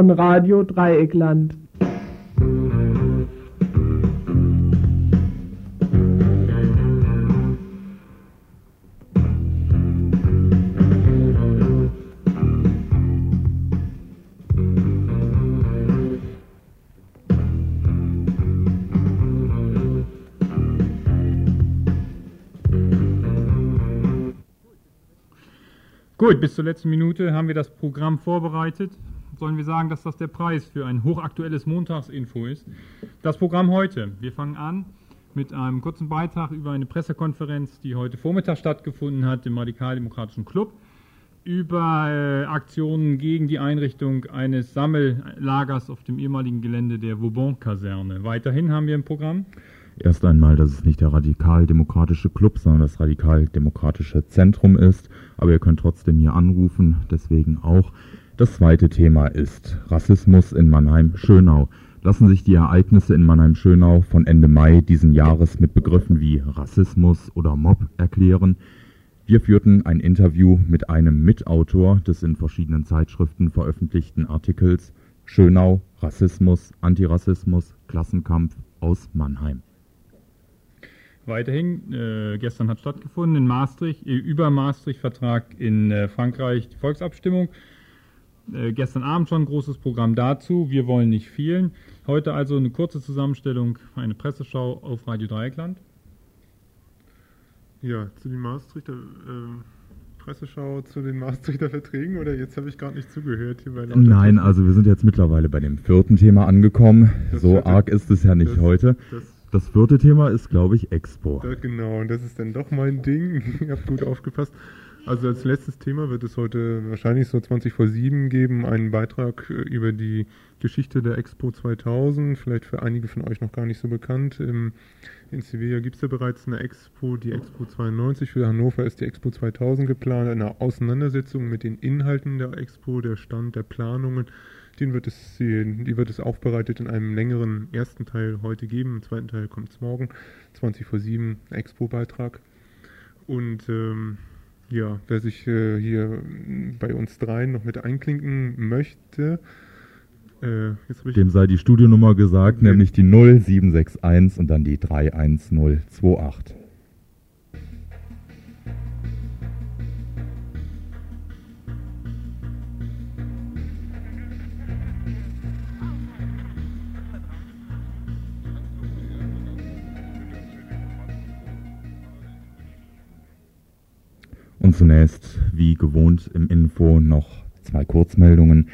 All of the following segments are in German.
von Radio Dreieckland. Gut, bis zur letzten Minute haben wir das Programm vorbereitet. Sollen wir sagen, dass das der Preis für ein hochaktuelles Montagsinfo ist? Das Programm heute. Wir fangen an mit einem kurzen Beitrag über eine Pressekonferenz, die heute Vormittag stattgefunden hat im Radikaldemokratischen Club, über äh, Aktionen gegen die Einrichtung eines Sammellagers auf dem ehemaligen Gelände der Vauban-Kaserne. Weiterhin haben wir im Programm Erst einmal, dass es nicht der radikaldemokratische Club, sondern das radikaldemokratische Zentrum ist. Aber ihr könnt trotzdem hier anrufen, deswegen auch. Das zweite Thema ist Rassismus in Mannheim-Schönau. Lassen sich die Ereignisse in Mannheim-Schönau von Ende Mai diesen Jahres mit Begriffen wie Rassismus oder Mob erklären? Wir führten ein Interview mit einem Mitautor des in verschiedenen Zeitschriften veröffentlichten Artikels Schönau, Rassismus, Antirassismus, Klassenkampf aus Mannheim. Weiterhin, äh, gestern hat stattgefunden in Maastricht, äh, über Maastricht-Vertrag in äh, Frankreich die Volksabstimmung. Äh, gestern Abend schon ein großes Programm dazu. Wir wollen nicht fehlen. Heute also eine kurze Zusammenstellung, eine Presseschau auf Radio Dreieckland. Ja, zu den Maastrichter äh, Presseschau zu den Maastrichter Verträgen oder jetzt habe ich gerade nicht zugehört hier bei Nein, also wir sind jetzt mittlerweile bei dem vierten Thema angekommen. Das so arg ist es ja nicht das, heute. Das das vierte Thema ist, glaube ich, Expo. Ja, genau, und das ist dann doch mein Ding. Ihr habt gut aufgepasst. Also als letztes Thema wird es heute wahrscheinlich so 20 vor 7 geben, einen Beitrag äh, über die Geschichte der Expo 2000, vielleicht für einige von euch noch gar nicht so bekannt. in Sevilla gibt es ja bereits eine Expo, die Expo 92. Für Hannover ist die Expo 2000 geplant, eine Auseinandersetzung mit den Inhalten der Expo, der Stand der Planungen den wird es, die wird es aufbereitet in einem längeren ersten Teil heute geben. Im zweiten Teil kommt es morgen, 20 vor 7, Expo-Beitrag. Und ähm, ja, wer sich äh, hier bei uns dreien noch mit einklinken möchte, äh, dem sei die Studionummer gesagt, nämlich die 0761 und dann die 31028. Und zunächst, wie gewohnt im Info, noch zwei Kurzmeldungen.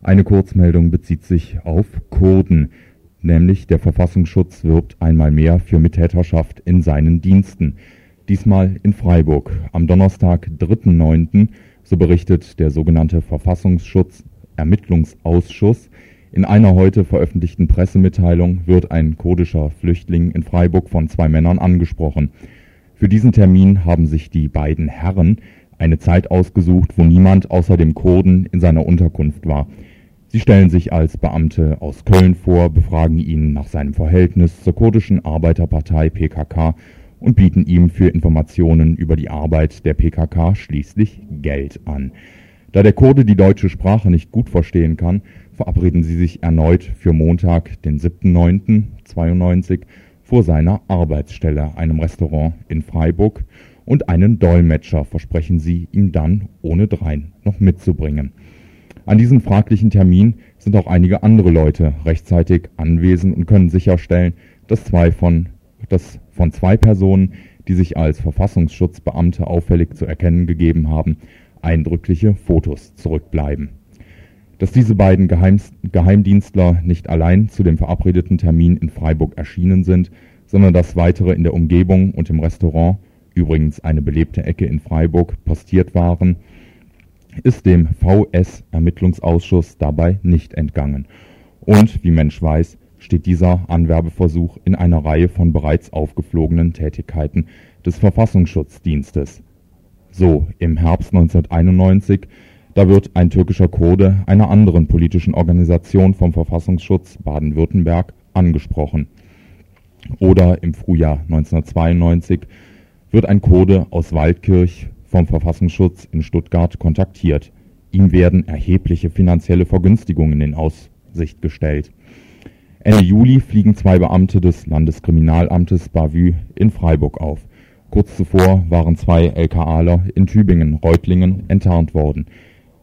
Eine Kurzmeldung bezieht sich auf Kurden, nämlich der Verfassungsschutz wirbt einmal mehr für Mittäterschaft in seinen Diensten. Diesmal in Freiburg. Am Donnerstag, 3.9., so berichtet der sogenannte Verfassungsschutz Ermittlungsausschuss, in einer heute veröffentlichten Pressemitteilung wird ein kurdischer Flüchtling in Freiburg von zwei Männern angesprochen. Für diesen Termin haben sich die beiden Herren eine Zeit ausgesucht, wo niemand außer dem Kurden in seiner Unterkunft war. Sie stellen sich als Beamte aus Köln vor, befragen ihn nach seinem Verhältnis zur kurdischen Arbeiterpartei PKK und bieten ihm für Informationen über die Arbeit der PKK schließlich Geld an. Da der Kurde die deutsche Sprache nicht gut verstehen kann, verabreden sie sich erneut für Montag, den 7.9.92 vor seiner Arbeitsstelle, einem Restaurant in Freiburg, und einen Dolmetscher versprechen sie ihm dann ohne drein noch mitzubringen. An diesem fraglichen Termin sind auch einige andere Leute rechtzeitig anwesend und können sicherstellen, dass zwei von, dass von zwei Personen, die sich als Verfassungsschutzbeamte auffällig zu erkennen gegeben haben, eindrückliche Fotos zurückbleiben. Dass diese beiden Geheimdienstler nicht allein zu dem verabredeten Termin in Freiburg erschienen sind, sondern dass weitere in der Umgebung und im Restaurant, übrigens eine belebte Ecke in Freiburg, postiert waren, ist dem VS-Ermittlungsausschuss dabei nicht entgangen. Und, wie Mensch weiß, steht dieser Anwerbeversuch in einer Reihe von bereits aufgeflogenen Tätigkeiten des Verfassungsschutzdienstes. So, im Herbst 1991 da wird ein türkischer Kurde einer anderen politischen Organisation vom Verfassungsschutz Baden-Württemberg angesprochen. Oder im Frühjahr 1992 wird ein Kurde aus Waldkirch vom Verfassungsschutz in Stuttgart kontaktiert. Ihm werden erhebliche finanzielle Vergünstigungen in Aussicht gestellt. Ende Juli fliegen zwei Beamte des Landeskriminalamtes Bavü in Freiburg auf. Kurz zuvor waren zwei LKAler in Tübingen-Reutlingen enttarnt worden.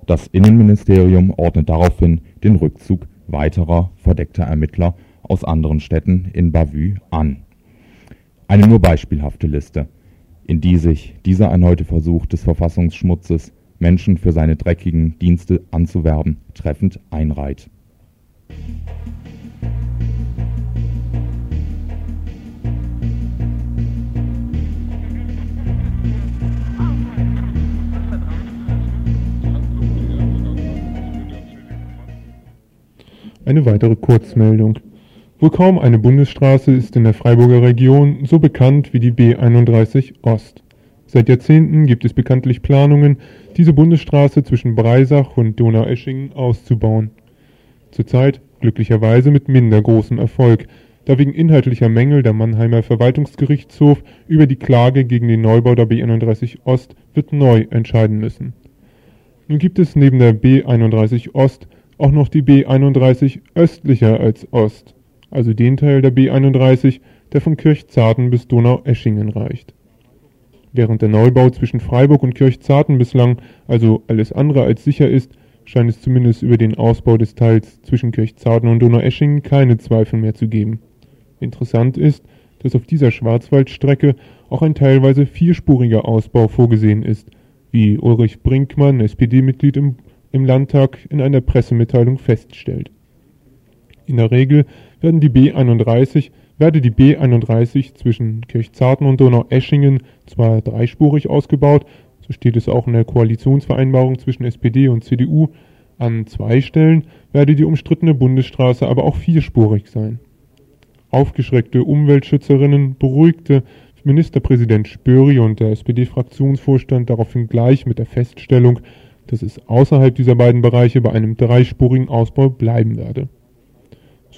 Das Innenministerium ordnet daraufhin den Rückzug weiterer verdeckter Ermittler aus anderen Städten in Bavü an. Eine nur beispielhafte Liste, in die sich dieser erneute Versuch des Verfassungsschmutzes Menschen für seine dreckigen Dienste anzuwerben, treffend einreiht. Eine weitere Kurzmeldung. Wohl kaum eine Bundesstraße ist in der Freiburger Region so bekannt wie die B31 Ost. Seit Jahrzehnten gibt es bekanntlich Planungen, diese Bundesstraße zwischen Breisach und Donaueschingen auszubauen. Zurzeit glücklicherweise mit minder großem Erfolg, da wegen inhaltlicher Mängel der Mannheimer Verwaltungsgerichtshof über die Klage gegen den Neubau der B31 Ost wird neu entscheiden müssen. Nun gibt es neben der B31 Ost auch noch die B31 östlicher als Ost, also den Teil der B31, der von Kirchzarten bis Donaueschingen reicht Während der Neubau zwischen Freiburg und Kirchzarten bislang also alles andere als sicher ist, scheint es zumindest über den Ausbau des Teils zwischen Kirchzarten und Donaueschingen keine Zweifel mehr zu geben. Interessant ist, dass auf dieser Schwarzwaldstrecke auch ein teilweise vierspuriger Ausbau vorgesehen ist, wie Ulrich Brinkmann, SPD-Mitglied im, im Landtag, in einer Pressemitteilung feststellt. In der Regel werden die B 31 werde die B 31 zwischen Kirchzarten und Donaueschingen zwar dreispurig ausgebaut, so steht es auch in der Koalitionsvereinbarung zwischen SPD und CDU, an zwei Stellen werde die umstrittene Bundesstraße aber auch vierspurig sein. Aufgeschreckte Umweltschützerinnen beruhigte Ministerpräsident Spöri und der SPD-Fraktionsvorstand daraufhin gleich mit der Feststellung, dass es außerhalb dieser beiden Bereiche bei einem dreispurigen Ausbau bleiben werde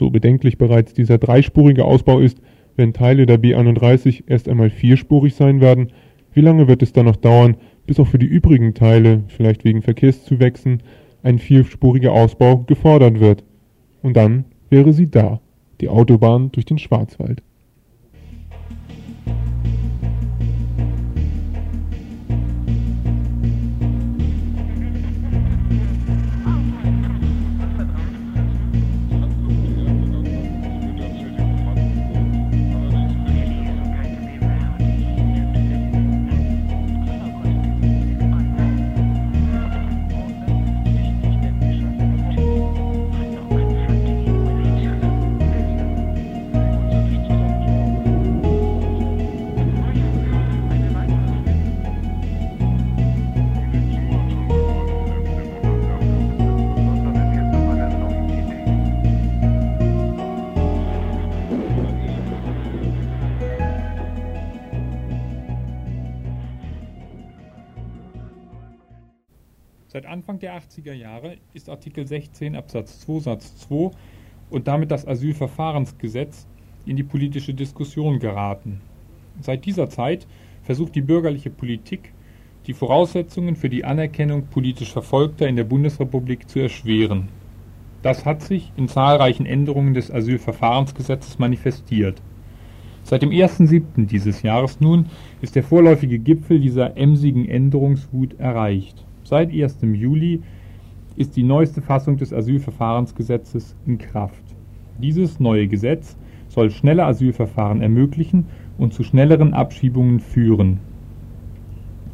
so bedenklich bereits dieser dreispurige Ausbau ist, wenn Teile der B31 erst einmal vierspurig sein werden, wie lange wird es dann noch dauern, bis auch für die übrigen Teile, vielleicht wegen Verkehrszuwächsen, ein vierspuriger Ausbau gefordert wird? Und dann wäre sie da, die Autobahn durch den Schwarzwald. Anfang der 80er Jahre ist Artikel 16 Absatz 2 Satz 2 und damit das Asylverfahrensgesetz in die politische Diskussion geraten. Seit dieser Zeit versucht die bürgerliche Politik, die Voraussetzungen für die Anerkennung politisch Verfolgter in der Bundesrepublik zu erschweren. Das hat sich in zahlreichen Änderungen des Asylverfahrensgesetzes manifestiert. Seit dem 1.7. dieses Jahres nun ist der vorläufige Gipfel dieser emsigen Änderungswut erreicht. Seit 1. Juli ist die neueste Fassung des Asylverfahrensgesetzes in Kraft. Dieses neue Gesetz soll schnelle Asylverfahren ermöglichen und zu schnelleren Abschiebungen führen.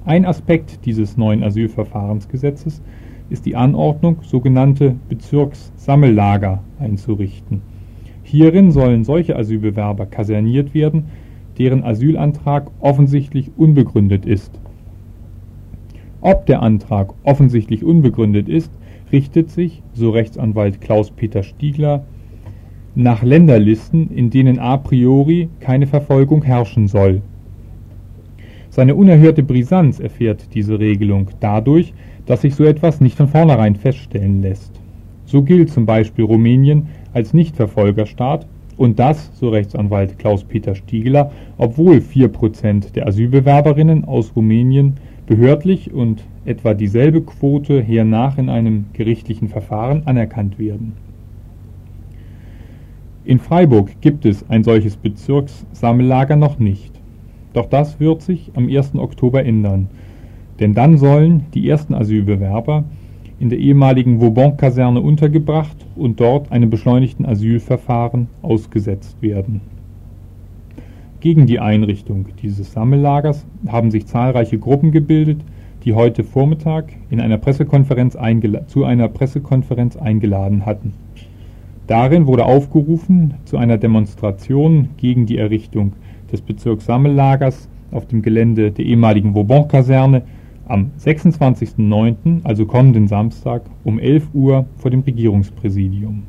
Ein Aspekt dieses neuen Asylverfahrensgesetzes ist die Anordnung, sogenannte Bezirkssammellager einzurichten. Hierin sollen solche Asylbewerber kaserniert werden, deren Asylantrag offensichtlich unbegründet ist ob der Antrag offensichtlich unbegründet ist, richtet sich, so Rechtsanwalt Klaus-Peter Stiegler, nach Länderlisten, in denen a priori keine Verfolgung herrschen soll. Seine unerhörte Brisanz erfährt diese Regelung dadurch, dass sich so etwas nicht von vornherein feststellen lässt. So gilt zum Beispiel Rumänien als Nichtverfolgerstaat und das, so Rechtsanwalt Klaus-Peter Stiegler, obwohl 4% der Asylbewerberinnen aus Rumänien behördlich und etwa dieselbe Quote hernach in einem gerichtlichen Verfahren anerkannt werden. In Freiburg gibt es ein solches Bezirkssammellager noch nicht. Doch das wird sich am 1. Oktober ändern, denn dann sollen die ersten Asylbewerber in der ehemaligen Vauban-Kaserne untergebracht und dort einem beschleunigten Asylverfahren ausgesetzt werden. Gegen die Einrichtung dieses Sammellagers haben sich zahlreiche Gruppen gebildet, die heute Vormittag in einer Pressekonferenz zu einer Pressekonferenz eingeladen hatten. Darin wurde aufgerufen zu einer Demonstration gegen die Errichtung des Bezirkssammellagers auf dem Gelände der ehemaligen Vauban-Kaserne am 26.09., also kommenden Samstag, um 11 Uhr vor dem Regierungspräsidium.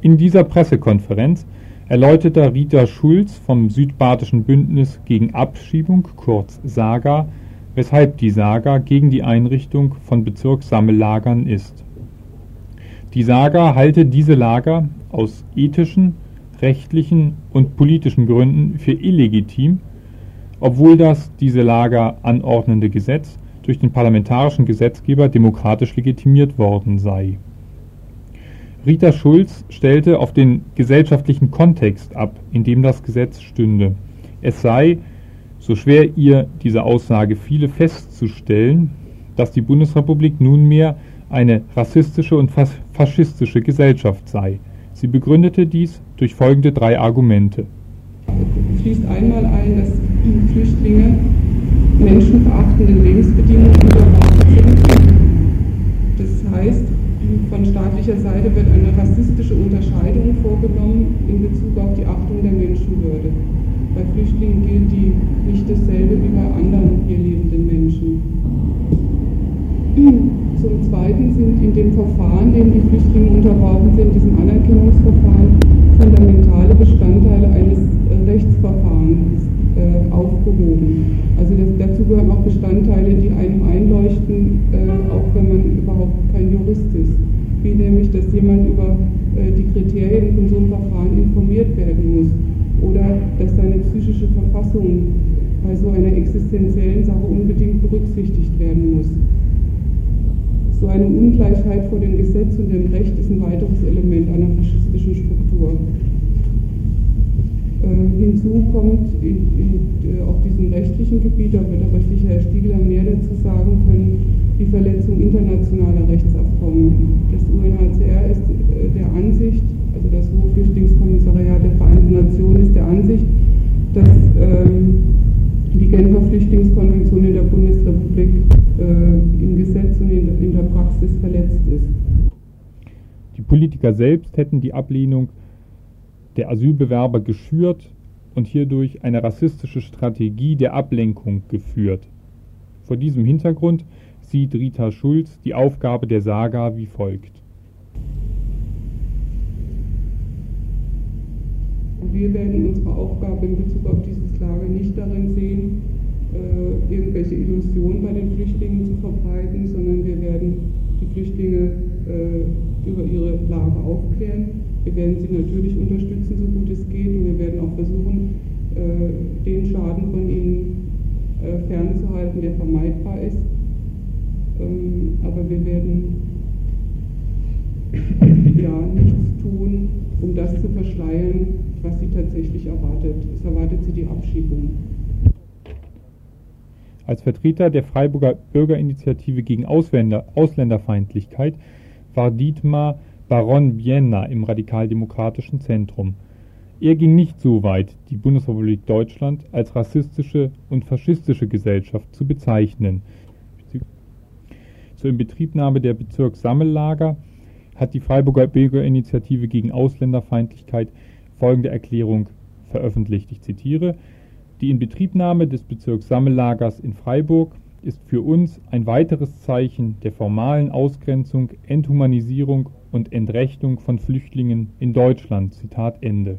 In dieser Pressekonferenz erläuterte Rita Schulz vom Südbadischen Bündnis gegen Abschiebung, kurz SAGA, weshalb die SAGA gegen die Einrichtung von Bezirkssammellagern ist. Die SAGA halte diese Lager aus ethischen, rechtlichen und politischen Gründen für illegitim, obwohl das diese Lager anordnende Gesetz durch den parlamentarischen Gesetzgeber demokratisch legitimiert worden sei Rita Schulz stellte auf den gesellschaftlichen Kontext ab, in dem das Gesetz stünde. Es sei, so schwer ihr diese Aussage fiele, festzustellen, dass die Bundesrepublik nunmehr eine rassistische und faschistische Gesellschaft sei. Sie begründete dies durch folgende drei Argumente. Fließt einmal ein, dass Flüchtlinge menschenverachtenden Lebensbedingungen unterworfen sind. Das heißt, von staatlicher Seite wird eine rassistische Unterscheidung vorgenommen in Bezug auf die Achtung der Menschenwürde. Bei Flüchtlingen gilt die nicht dasselbe wie bei anderen hier lebenden Menschen. Zum Zweiten sind in dem Verfahren, dem die Flüchtlinge unterworfen sind, diesem Anerkennungsverfahren, fundamentale Bestandteile eines Rechtsverfahrens äh, aufgehoben. Also das, dazu gehören auch Bestandteile, die einem einleuchten, äh, auch wenn man überhaupt kein Jurist ist. Wie nämlich, dass jemand über äh, die Kriterien von so einem Verfahren informiert werden muss oder dass seine psychische Verfassung bei so einer existenziellen Sache unbedingt berücksichtigt werden muss. So eine Ungleichheit vor dem Gesetz und dem Recht ist ein weiteres Element einer faschistischen Struktur. Äh, hinzu kommt in, in, auf diesem rechtlichen Gebiet, da wird aber sicher Herr Stiegler mehr dazu sagen können, die Verletzung internationaler Rechtsabkommen. Das UNHCR ist äh, der Ansicht, also das Hohe Flüchtlingskommissariat der Vereinten Nationen ist der Ansicht, dass ähm, die Genfer Flüchtlingskonvention in der Bundesrepublik äh, im Gesetz und in, in der Praxis verletzt ist. Die Politiker selbst hätten die Ablehnung der Asylbewerber geschürt und hierdurch eine rassistische Strategie der Ablenkung geführt. Vor diesem Hintergrund sieht Rita Schulz die Aufgabe der Saga wie folgt. Wir werden unsere Aufgabe in Bezug auf dieses Lager nicht darin sehen, äh, irgendwelche Illusionen bei den Flüchtlingen zu verbreiten, sondern wir werden die Flüchtlinge äh, über ihre Lage aufklären wir werden sie natürlich unterstützen, so gut es geht, und wir werden auch versuchen, äh, den Schaden von ihnen äh, fernzuhalten, der vermeidbar ist. Ähm, aber wir werden ja nichts tun, um das zu verschleiern, was sie tatsächlich erwartet. Es erwartet sie die Abschiebung. Als Vertreter der Freiburger Bürgerinitiative gegen Ausländer, Ausländerfeindlichkeit war Dietmar Baron Bienna im radikaldemokratischen Zentrum. Er ging nicht so weit, die Bundesrepublik Deutschland als rassistische und faschistische Gesellschaft zu bezeichnen. Zur Inbetriebnahme der Bezirkssammellager hat die Freiburger Bürgerinitiative gegen Ausländerfeindlichkeit folgende Erklärung veröffentlicht. Ich zitiere: Die Inbetriebnahme des Bezirkssammellagers in Freiburg ist für uns ein weiteres Zeichen der formalen Ausgrenzung, Enthumanisierung und Entrechtung von Flüchtlingen in Deutschland. Zitat Ende.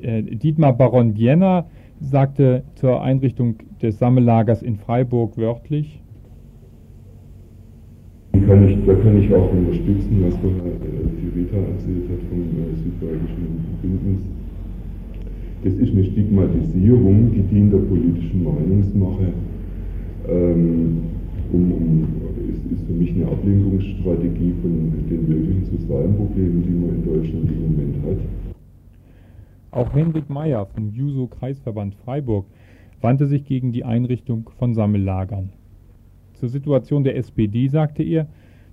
Äh, Dietmar Baron Vienna sagte zur Einrichtung des Sammellagers in Freiburg wörtlich, kann ich, da kann ich auch unterstützen, was vorher äh, die Rita erzählt hat vom äh, südbayerischen Bündnis. das ist eine Stigmatisierung, die dient der politischen Meinungsmache. Ähm, um, um, ist, ist für mich eine Ablenkungsstrategie von den wirklichen sozialen Problemen, die man in Deutschland im Moment hat. Auch Henrik Meyer vom Juso-Kreisverband Freiburg wandte sich gegen die Einrichtung von Sammellagern. Zur Situation der SPD sagte er,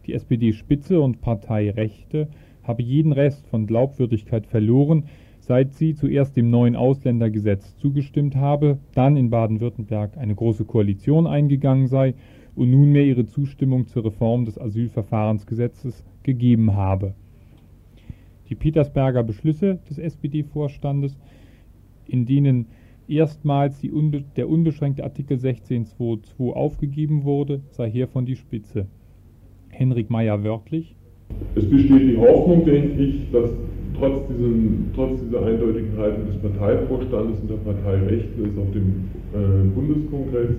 die SPD-Spitze und Partei Rechte habe jeden Rest von Glaubwürdigkeit verloren, seit sie zuerst dem neuen Ausländergesetz zugestimmt habe, dann in Baden-Württemberg eine große Koalition eingegangen sei und nunmehr ihre Zustimmung zur Reform des Asylverfahrensgesetzes gegeben habe. Die Petersberger Beschlüsse des SPD-Vorstandes, in denen erstmals unbe der unbeschränkte Artikel 16.2.2 aufgegeben wurde, sei hiervon die Spitze. Henrik Meyer wörtlich. Es besteht die Hoffnung, denke ich, dass trotz, diesem, trotz dieser eindeutigen Haltung des Parteivorstandes und der Partei Rechte es auf dem äh, Bundeskongress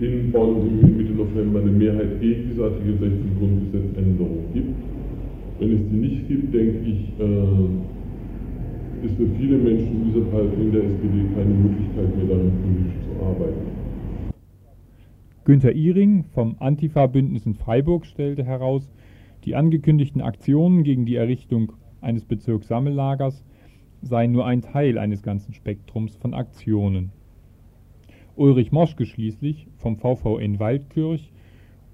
in Bonn Mitte November eine Mehrheit gegen diese Artikel 16 Grundgesetzänderung gibt. Wenn es die nicht gibt, denke ich, äh, ist für viele Menschen in dieser Partei in der SPD keine Möglichkeit mehr, daran politisch zu arbeiten. Günter Ihring vom Antifa-Bündnis in Freiburg stellte heraus, die angekündigten Aktionen gegen die Errichtung eines Bezirkssammellagers seien nur ein Teil eines ganzen Spektrums von Aktionen. Ulrich Moschke schließlich vom VVN Waldkirch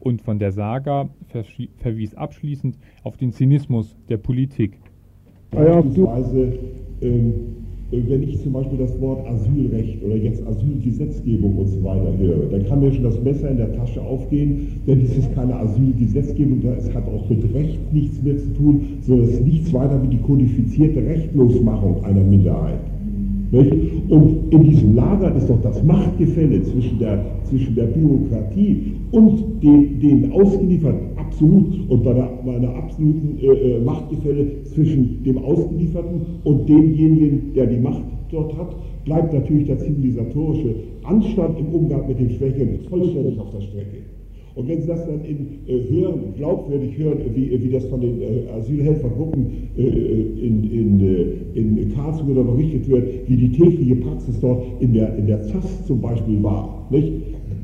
und von der Saga verwies abschließend auf den Zynismus der Politik. Beispielsweise, ähm, wenn ich zum Beispiel das Wort Asylrecht oder jetzt Asylgesetzgebung und so weiter höre, dann kann mir schon das Messer in der Tasche aufgehen, denn dies ist keine Asylgesetzgebung, es hat auch mit Recht nichts mehr zu tun, sondern es ist nichts weiter wie die kodifizierte Rechtlosmachung einer Minderheit. Und in diesem Lager ist doch das Machtgefälle zwischen der, zwischen der Bürokratie und den, den Ausgelieferten absolut und bei, der, bei einer absoluten äh, äh, Machtgefälle zwischen dem Ausgelieferten und demjenigen, der die Macht dort hat, bleibt natürlich der zivilisatorische Anstand im Umgang mit den Schwächeren vollständig auf der Strecke. Und wenn Sie das dann in, äh, hören, glaubwürdig hören, wie, wie das von den äh, Asylhelfergruppen äh, in, in, äh, in Karlsruhe berichtet wird, wie die tägliche Praxis dort in der, in der ZAS zum Beispiel war, nicht?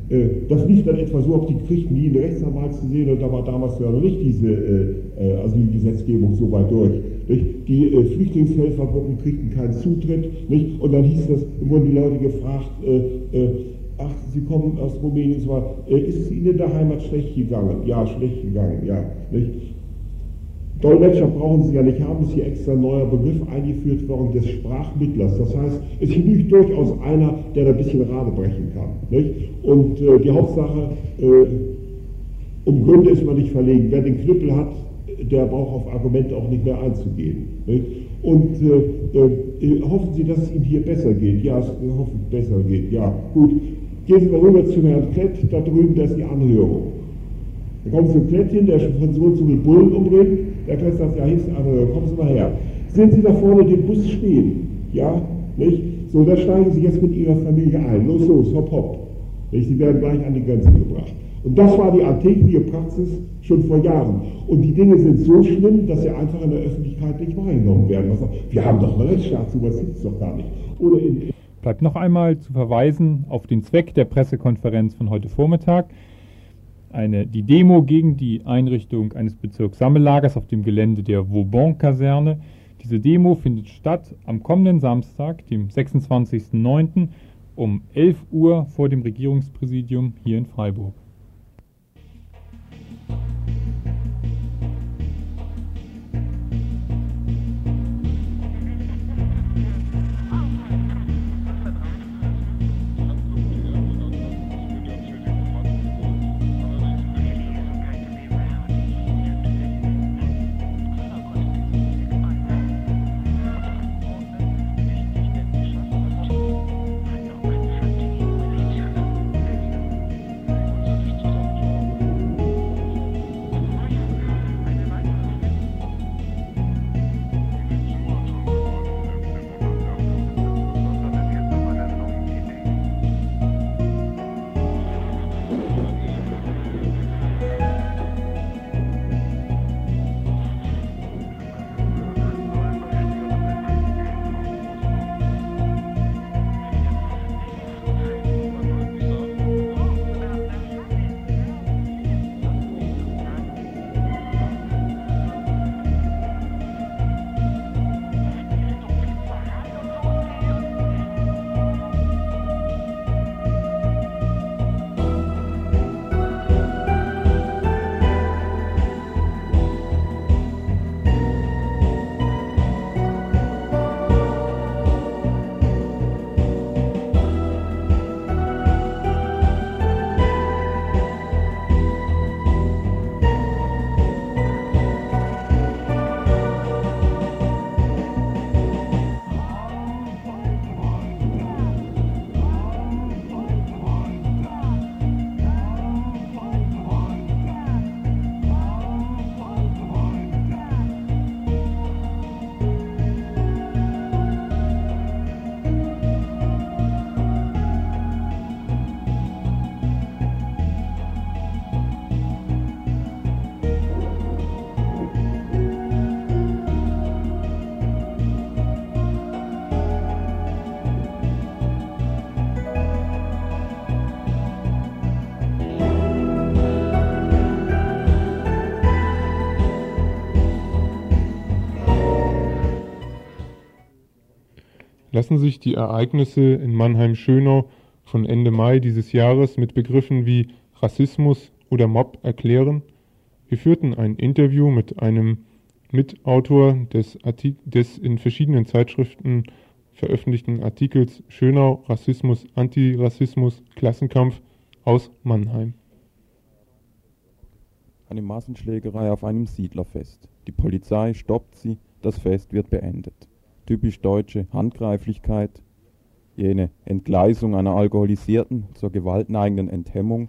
Äh, das lief dann etwa so, ob die kriegten nie einen Rechtsanwalt zu sehen, und da war damals ja noch nicht diese äh, Asylgesetzgebung so weit durch. Nicht? Die äh, Flüchtlingshelfergruppen kriegten keinen Zutritt, nicht? und dann hieß das, wurden die Leute gefragt, ach, Sie kommen aus Rumänien, so, äh, ist es Ihnen in der Heimat schlecht gegangen? Ja, schlecht gegangen, ja. Nicht? Dolmetscher brauchen Sie ja nicht haben, ist hier extra ein neuer Begriff eingeführt worden des Sprachmittlers. Das heißt, es genügt durchaus einer, der da ein bisschen Rade brechen kann. Nicht? Und äh, die Hauptsache, äh, um Gründe ist man nicht verlegen. Wer den Knüppel hat, der braucht auf Argumente auch nicht mehr einzugehen. Nicht? Und äh, äh hoffen Sie, dass es Ihnen hier besser geht. Ja, es hoffen besser geht. Ja, gut. Gehen Sie mal rüber zu Herrn Klett, da drüben, da ist die Anhörung. Da kommen Sie zum Klett hin, der von so und mit Bullen umdreht, der Klett sagt, ja, hier ist die Anhörung, kommen Sie mal her. Sehen Sie da vorne den Bus stehen? Ja, nicht? So, da steigen Sie jetzt mit Ihrer Familie ein. Los, los, hopp, hopp. Nicht? Sie werden gleich an die Grenze gebracht. Und das war die alltägliche Praxis schon vor Jahren. Und die Dinge sind so schlimm, dass sie einfach in der Öffentlichkeit nicht wahrgenommen werden. wir haben doch einen Rechtsstaat, sowas gibt es doch gar nicht. Oder in, Bleibt noch einmal zu verweisen auf den Zweck der Pressekonferenz von heute Vormittag. Eine, die Demo gegen die Einrichtung eines Bezirkssammellagers auf dem Gelände der Vauban-Kaserne. Diese Demo findet statt am kommenden Samstag, dem 26.09. um 11 Uhr vor dem Regierungspräsidium hier in Freiburg. Lassen sich die Ereignisse in Mannheim-Schönau von Ende Mai dieses Jahres mit Begriffen wie Rassismus oder Mob erklären? Wir führten ein Interview mit einem Mitautor des, des in verschiedenen Zeitschriften veröffentlichten Artikels Schönau, Rassismus, Antirassismus, Klassenkampf aus Mannheim. Eine Massenschlägerei auf einem Siedlerfest. Die Polizei stoppt sie, das Fest wird beendet. Typisch deutsche Handgreiflichkeit, jene Entgleisung einer alkoholisierten, zur gewaltneigenden Enthemmung,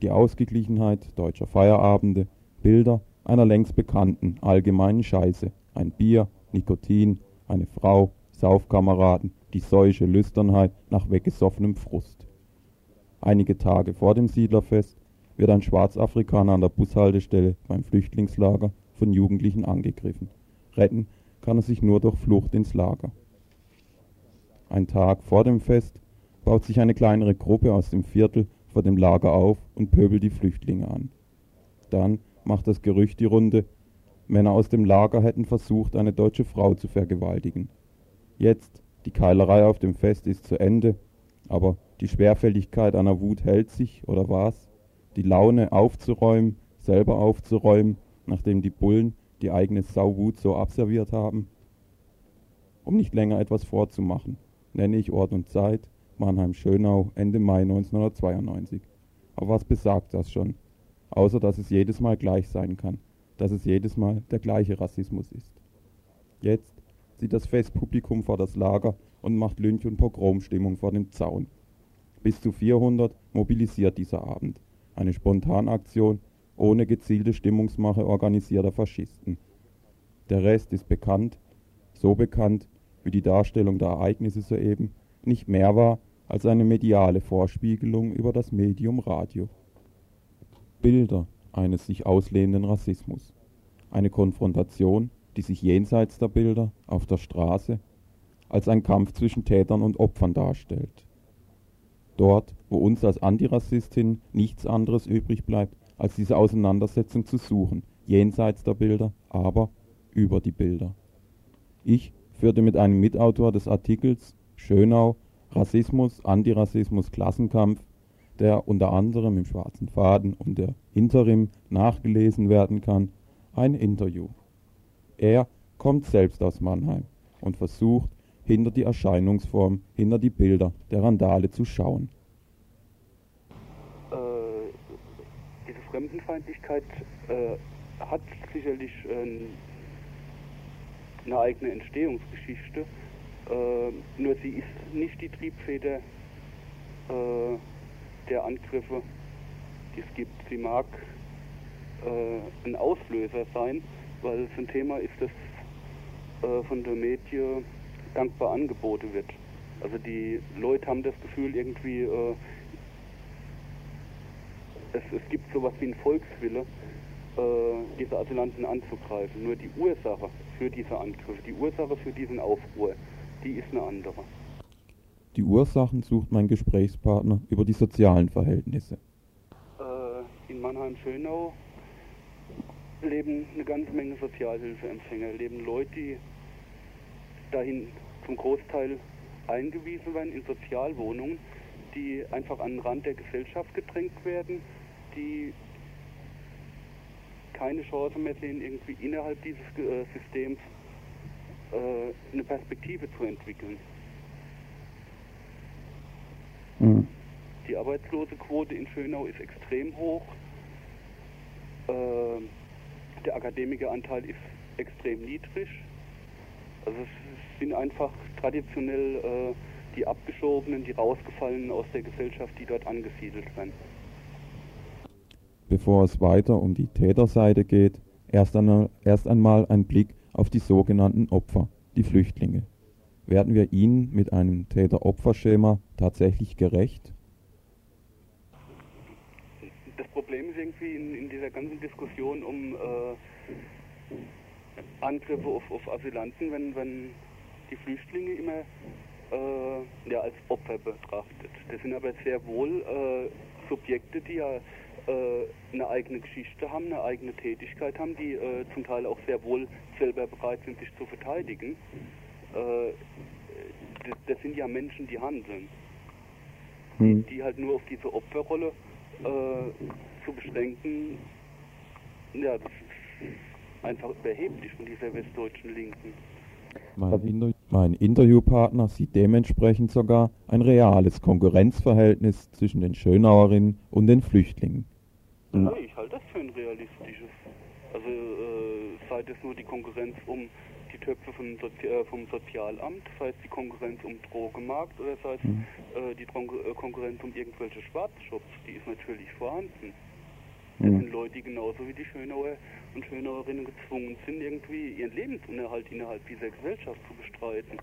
die Ausgeglichenheit deutscher Feierabende, Bilder einer längst bekannten allgemeinen Scheiße, ein Bier, Nikotin, eine Frau, Saufkameraden, die Seuche Lüsternheit nach weggesoffenem Frust. Einige Tage vor dem Siedlerfest wird ein Schwarzafrikaner an der Bushaltestelle beim Flüchtlingslager von Jugendlichen angegriffen. Retten kann er sich nur durch Flucht ins Lager. Ein Tag vor dem Fest baut sich eine kleinere Gruppe aus dem Viertel vor dem Lager auf und pöbelt die Flüchtlinge an. Dann macht das Gerücht die Runde, Männer aus dem Lager hätten versucht, eine deutsche Frau zu vergewaltigen. Jetzt, die Keilerei auf dem Fest ist zu Ende, aber die Schwerfälligkeit einer Wut hält sich, oder was? Die Laune aufzuräumen, selber aufzuräumen, nachdem die Bullen die eigene Sauwut so abserviert haben? Um nicht länger etwas vorzumachen, nenne ich Ort und Zeit, Mannheim-Schönau, Ende Mai 1992. Aber was besagt das schon? Außer dass es jedes Mal gleich sein kann, dass es jedes Mal der gleiche Rassismus ist. Jetzt zieht das Festpublikum vor das Lager und macht Lynch- und Pogromstimmung vor dem Zaun. Bis zu 400 mobilisiert dieser Abend. Eine Spontanaktion ohne gezielte Stimmungsmache organisierter Faschisten. Der Rest ist bekannt, so bekannt, wie die Darstellung der Ereignisse soeben nicht mehr war als eine mediale Vorspiegelung über das Medium Radio. Bilder eines sich auslehnenden Rassismus. Eine Konfrontation die sich jenseits der Bilder auf der Straße als ein Kampf zwischen Tätern und Opfern darstellt. Dort, wo uns als Antirassistin nichts anderes übrig bleibt, als diese Auseinandersetzung zu suchen, jenseits der Bilder, aber über die Bilder. Ich führte mit einem Mitautor des Artikels Schönau Rassismus, Antirassismus, Klassenkampf, der unter anderem im schwarzen Faden und der Interim nachgelesen werden kann, ein Interview. Er kommt selbst aus Mannheim und versucht, hinter die Erscheinungsform, hinter die Bilder der Randale zu schauen. Äh, diese Fremdenfeindlichkeit äh, hat sicherlich äh, eine eigene Entstehungsgeschichte, äh, nur sie ist nicht die Triebfeder äh, der Angriffe, die es gibt. Sie mag äh, ein Auslöser sein, weil es ein Thema ist, das von der Medien dankbar angeboten wird. Also die Leute haben das Gefühl irgendwie, es, es gibt sowas wie einen Volkswille, äh, diese Asylanten anzugreifen. Nur die Ursache für diese Angriffe, die Ursache für diesen Aufruhr, die ist eine andere. Die Ursachen sucht mein Gesprächspartner über die sozialen Verhältnisse. Äh, in Mannheim-Schönau leben eine ganze Menge Sozialhilfeempfänger, leben Leute, die dahin zum Großteil eingewiesen werden in Sozialwohnungen, die einfach an den Rand der Gesellschaft gedrängt werden, die keine Chance mehr sehen, irgendwie innerhalb dieses äh, Systems äh, eine Perspektive zu entwickeln. Mhm. Die Arbeitslosequote in Schönau ist extrem hoch. Äh, der Akademikeranteil ist extrem niedrig. Also es sind einfach traditionell äh, die Abgeschobenen, die Rausgefallenen aus der Gesellschaft, die dort angesiedelt werden. Bevor es weiter um die Täterseite geht, erst einmal, erst einmal ein Blick auf die sogenannten Opfer, die Flüchtlinge. Werden wir ihnen mit einem Täter-Opfer-Schema tatsächlich gerecht? das Problem ist irgendwie in, in dieser ganzen Diskussion um äh, Angriffe auf, auf Asylanten, wenn, wenn die Flüchtlinge immer äh, ja, als Opfer betrachtet. Das sind aber sehr wohl äh, Subjekte, die ja äh, eine eigene Geschichte haben, eine eigene Tätigkeit haben, die äh, zum Teil auch sehr wohl selber bereit sind, sich zu verteidigen. Äh, das, das sind ja Menschen, die handeln. Hm. Die halt nur auf diese Opferrolle äh, zu beschränken, ja, das ist einfach überheblich von dieser westdeutschen Linken. Mein, Inter mein Interviewpartner sieht dementsprechend sogar ein reales Konkurrenzverhältnis zwischen den Schönauerinnen und den Flüchtlingen. Ja, ich halte das für ein realistisches. Also äh, sei es nur die Konkurrenz um die Töpfe vom, Sozi äh, vom Sozialamt, sei es die Konkurrenz um Drogemarkt oder sei es Mhm. äh, die Tron äh, Konkurrenz um irgendwelche Schwarzshops, die ist natürlich vorhanden. Das Mhm. sind Leute, die genauso wie die Schönauer und Schönauerinnen gezwungen sind, irgendwie ihren Lebensunterhalt innerhalb dieser Gesellschaft zu bestreiten.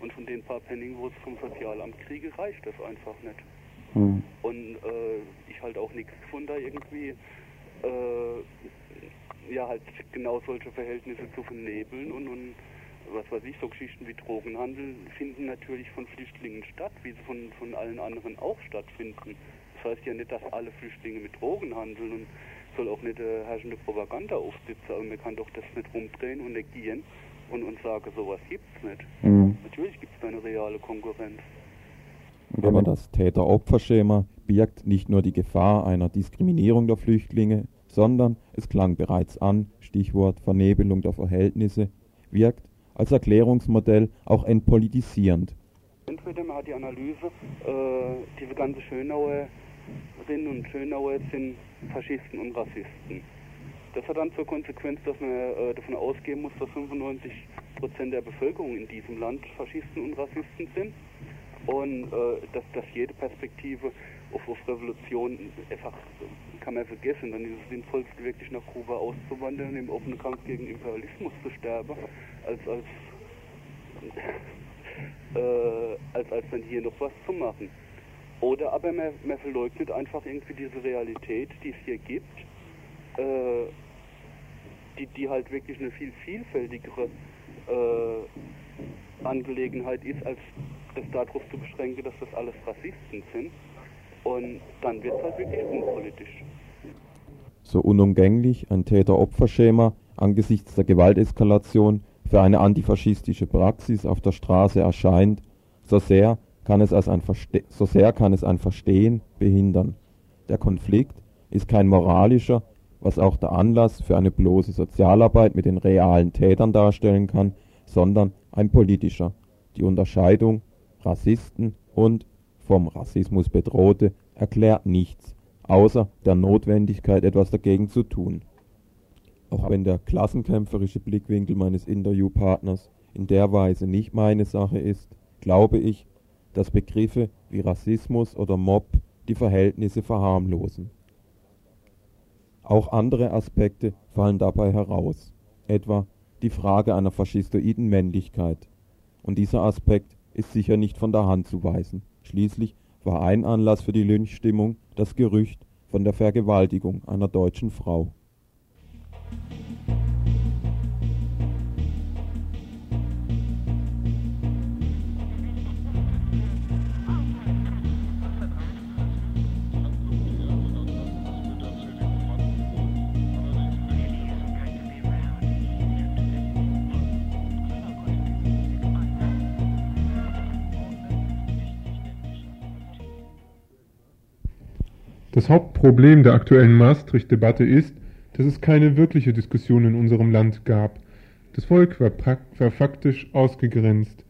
Und von den paar Penningen, wo es vom Sozialamt kriege, reicht das einfach nicht. Hm. Und äh, ich halt auch nichts von da irgendwie, äh, ja, halt genau solche Verhältnisse zu vernebeln und, und was weiß ich, so Geschichten wie Drogenhandel finden natürlich von Flüchtlingen statt, wie sie von, von allen anderen auch stattfinden. Das heißt ja nicht, dass alle Flüchtlinge mit Drogen handeln und soll auch nicht äh, herrschende Propaganda aufsitzen, aber man kann doch das nicht rumdrehen und negieren und, und sagen, sowas gibt's nicht. Hm. Natürlich gibt's da eine reale Konkurrenz. Aber das Täter-Opfer-Schema birgt nicht nur die Gefahr einer Diskriminierung der Flüchtlinge, sondern, es klang bereits an, Stichwort Vernebelung der Verhältnisse, wirkt als Erklärungsmodell auch entpolitisierend. Entweder man hat die Analyse, äh, diese ganze Schönauerinnen und Schönauer sind Faschisten und Rassisten. Das hat dann zur Konsequenz, dass man äh, davon ausgehen muss, dass 95 Prozent der Bevölkerung in diesem Land Faschisten und Rassisten sind und äh, dass, dass jede Perspektive auf, auf Revolution einfach kann man vergessen. Dann ist es sinnvoll, wirklich nach Kuba auszuwandern im offenen Kampf gegen Imperialismus zu sterben, als als äh, als, als dann hier noch was zu machen. Oder aber man, man verleugnet einfach irgendwie diese Realität, die es hier gibt, äh, die, die halt wirklich eine viel vielfältigere äh, Angelegenheit ist, als das darauf zu beschränken, dass das alles Rassisten sind. Und dann wird es halt wirklich unpolitisch. So unumgänglich ein Täter-Opfer-Schema angesichts der Gewalteskalation für eine antifaschistische Praxis auf der Straße erscheint, so sehr kann es, als ein Verste so sehr kann es ein Verstehen behindern. Der Konflikt ist kein moralischer, was auch der Anlass für eine bloße Sozialarbeit mit den realen Tätern darstellen kann, sondern ein politischer. Die Unterscheidung Rassisten und vom Rassismus Bedrohte erklärt nichts, außer der Notwendigkeit, etwas dagegen zu tun. Auch wenn der klassenkämpferische Blickwinkel meines Interviewpartners in der Weise nicht meine Sache ist, glaube ich, dass Begriffe wie Rassismus oder Mob die Verhältnisse verharmlosen. Auch andere Aspekte fallen dabei heraus, etwa die Frage einer faschistoiden Männlichkeit. Und dieser Aspekt ist sicher nicht von der Hand zu weisen. Schließlich war ein Anlass für die Lynchstimmung das Gerücht von der Vergewaltigung einer deutschen Frau. Das Hauptproblem der aktuellen Maastricht-Debatte ist, dass es keine wirkliche Diskussion in unserem Land gab. Das Volk war, war faktisch ausgegrenzt.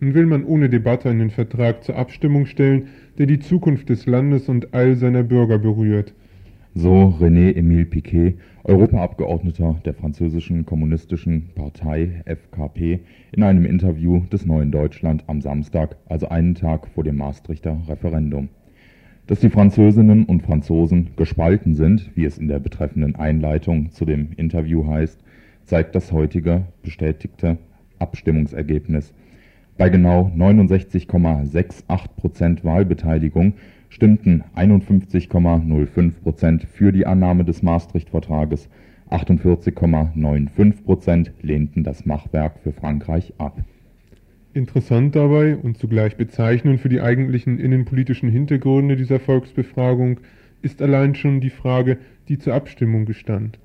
Nun will man ohne Debatte einen Vertrag zur Abstimmung stellen, der die Zukunft des Landes und all seiner Bürger berührt. So René-Emile Piquet, Europaabgeordneter der französischen kommunistischen Partei FKP, in einem Interview des Neuen Deutschland am Samstag, also einen Tag vor dem Maastrichter Referendum. Dass die Französinnen und Franzosen gespalten sind, wie es in der betreffenden Einleitung zu dem Interview heißt, zeigt das heutige bestätigte Abstimmungsergebnis. Bei genau 69,68 Prozent Wahlbeteiligung stimmten 51,05 Prozent für die Annahme des Maastricht-Vertrages, 48,95 Prozent lehnten das Machwerk für Frankreich ab. Interessant dabei und zugleich bezeichnend für die eigentlichen innenpolitischen Hintergründe dieser Volksbefragung ist allein schon die Frage, die zur Abstimmung gestand.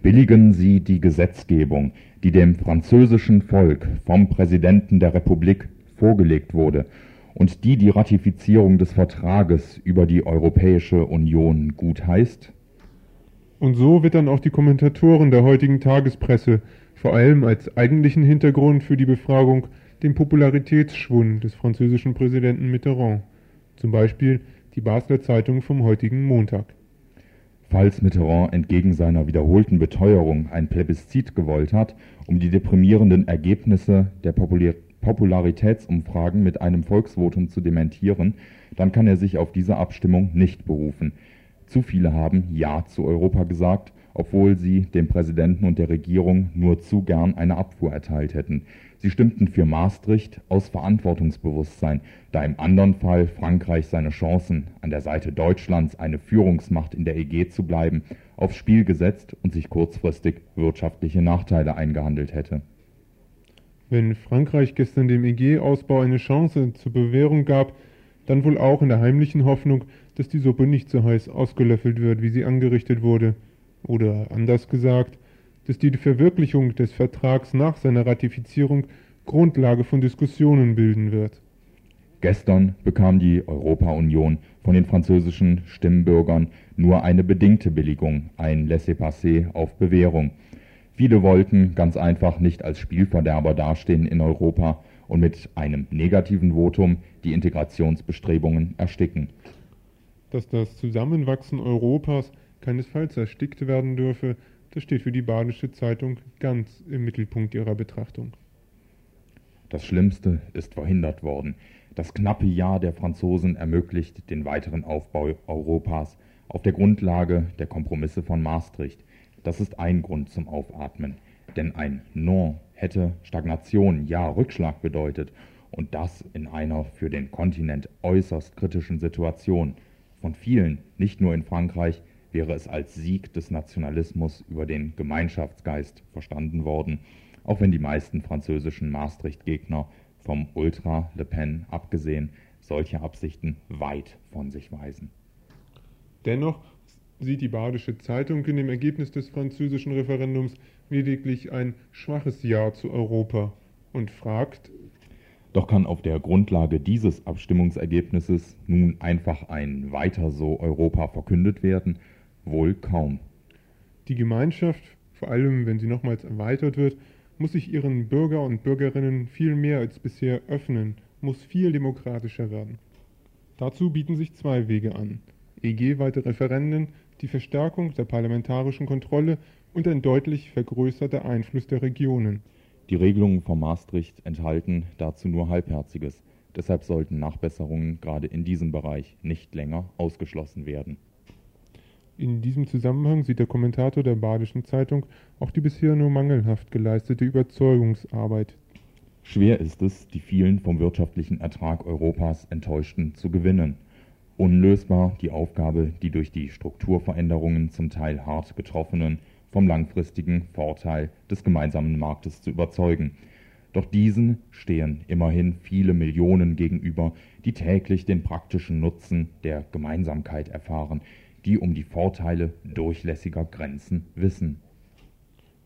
Billigen Sie die Gesetzgebung, die dem französischen Volk vom Präsidenten der Republik vorgelegt wurde und die die Ratifizierung des Vertrages über die Europäische Union gutheißt? Und so wird dann auch die Kommentatoren der heutigen Tagespresse vor allem als eigentlichen Hintergrund für die Befragung den Popularitätsschwund des französischen Präsidenten Mitterrand, zum Beispiel die Basler Zeitung vom heutigen Montag. Falls Mitterrand entgegen seiner wiederholten Beteuerung ein Plebiszit gewollt hat, um die deprimierenden Ergebnisse der Popul Popularitätsumfragen mit einem Volksvotum zu dementieren, dann kann er sich auf diese Abstimmung nicht berufen. Zu viele haben Ja zu Europa gesagt, obwohl sie dem Präsidenten und der Regierung nur zu gern eine Abfuhr erteilt hätten. Sie stimmten für Maastricht aus Verantwortungsbewusstsein, da im anderen Fall Frankreich seine Chancen, an der Seite Deutschlands eine Führungsmacht in der EG zu bleiben, aufs Spiel gesetzt und sich kurzfristig wirtschaftliche Nachteile eingehandelt hätte. Wenn Frankreich gestern dem EG-Ausbau eine Chance zur Bewährung gab, dann wohl auch in der heimlichen Hoffnung, dass die Suppe nicht so heiß ausgelöffelt wird, wie sie angerichtet wurde. Oder anders gesagt, dass die Verwirklichung des Vertrags nach seiner Ratifizierung Grundlage von Diskussionen bilden wird. Gestern bekam die Europa-Union von den französischen Stimmbürgern nur eine bedingte Billigung, ein Laissez-passer auf Bewährung. Viele wollten ganz einfach nicht als Spielverderber dastehen in Europa und mit einem negativen Votum die Integrationsbestrebungen ersticken. Dass das Zusammenwachsen Europas keinesfalls erstickt werden dürfe, das steht für die Badische Zeitung ganz im Mittelpunkt ihrer Betrachtung. Das Schlimmste ist verhindert worden. Das knappe Jahr der Franzosen ermöglicht den weiteren Aufbau Europas auf der Grundlage der Kompromisse von Maastricht. Das ist ein Grund zum Aufatmen. Denn ein Non hätte Stagnation, ja Rückschlag bedeutet. Und das in einer für den Kontinent äußerst kritischen Situation. Von vielen, nicht nur in Frankreich, wäre es als Sieg des Nationalismus über den Gemeinschaftsgeist verstanden worden, auch wenn die meisten französischen Maastricht-Gegner vom Ultra Le Pen abgesehen solche Absichten weit von sich weisen. Dennoch sieht die Badische Zeitung in dem Ergebnis des französischen Referendums lediglich ein schwaches Ja zu Europa und fragt, doch kann auf der Grundlage dieses Abstimmungsergebnisses nun einfach ein Weiter so Europa verkündet werden, Wohl kaum. Die Gemeinschaft, vor allem wenn sie nochmals erweitert wird, muss sich ihren Bürger und Bürgerinnen viel mehr als bisher öffnen, muss viel demokratischer werden. Dazu bieten sich zwei Wege an. EG-weite Referenden, die Verstärkung der parlamentarischen Kontrolle und ein deutlich vergrößerter Einfluss der Regionen. Die Regelungen von Maastricht enthalten dazu nur Halbherziges. Deshalb sollten Nachbesserungen gerade in diesem Bereich nicht länger ausgeschlossen werden. In diesem Zusammenhang sieht der Kommentator der Badischen Zeitung auch die bisher nur mangelhaft geleistete Überzeugungsarbeit. Schwer ist es, die vielen vom wirtschaftlichen Ertrag Europas Enttäuschten zu gewinnen. Unlösbar die Aufgabe, die durch die Strukturveränderungen zum Teil hart getroffenen vom langfristigen Vorteil des gemeinsamen Marktes zu überzeugen. Doch diesen stehen immerhin viele Millionen gegenüber, die täglich den praktischen Nutzen der Gemeinsamkeit erfahren, die um die Vorteile durchlässiger Grenzen wissen.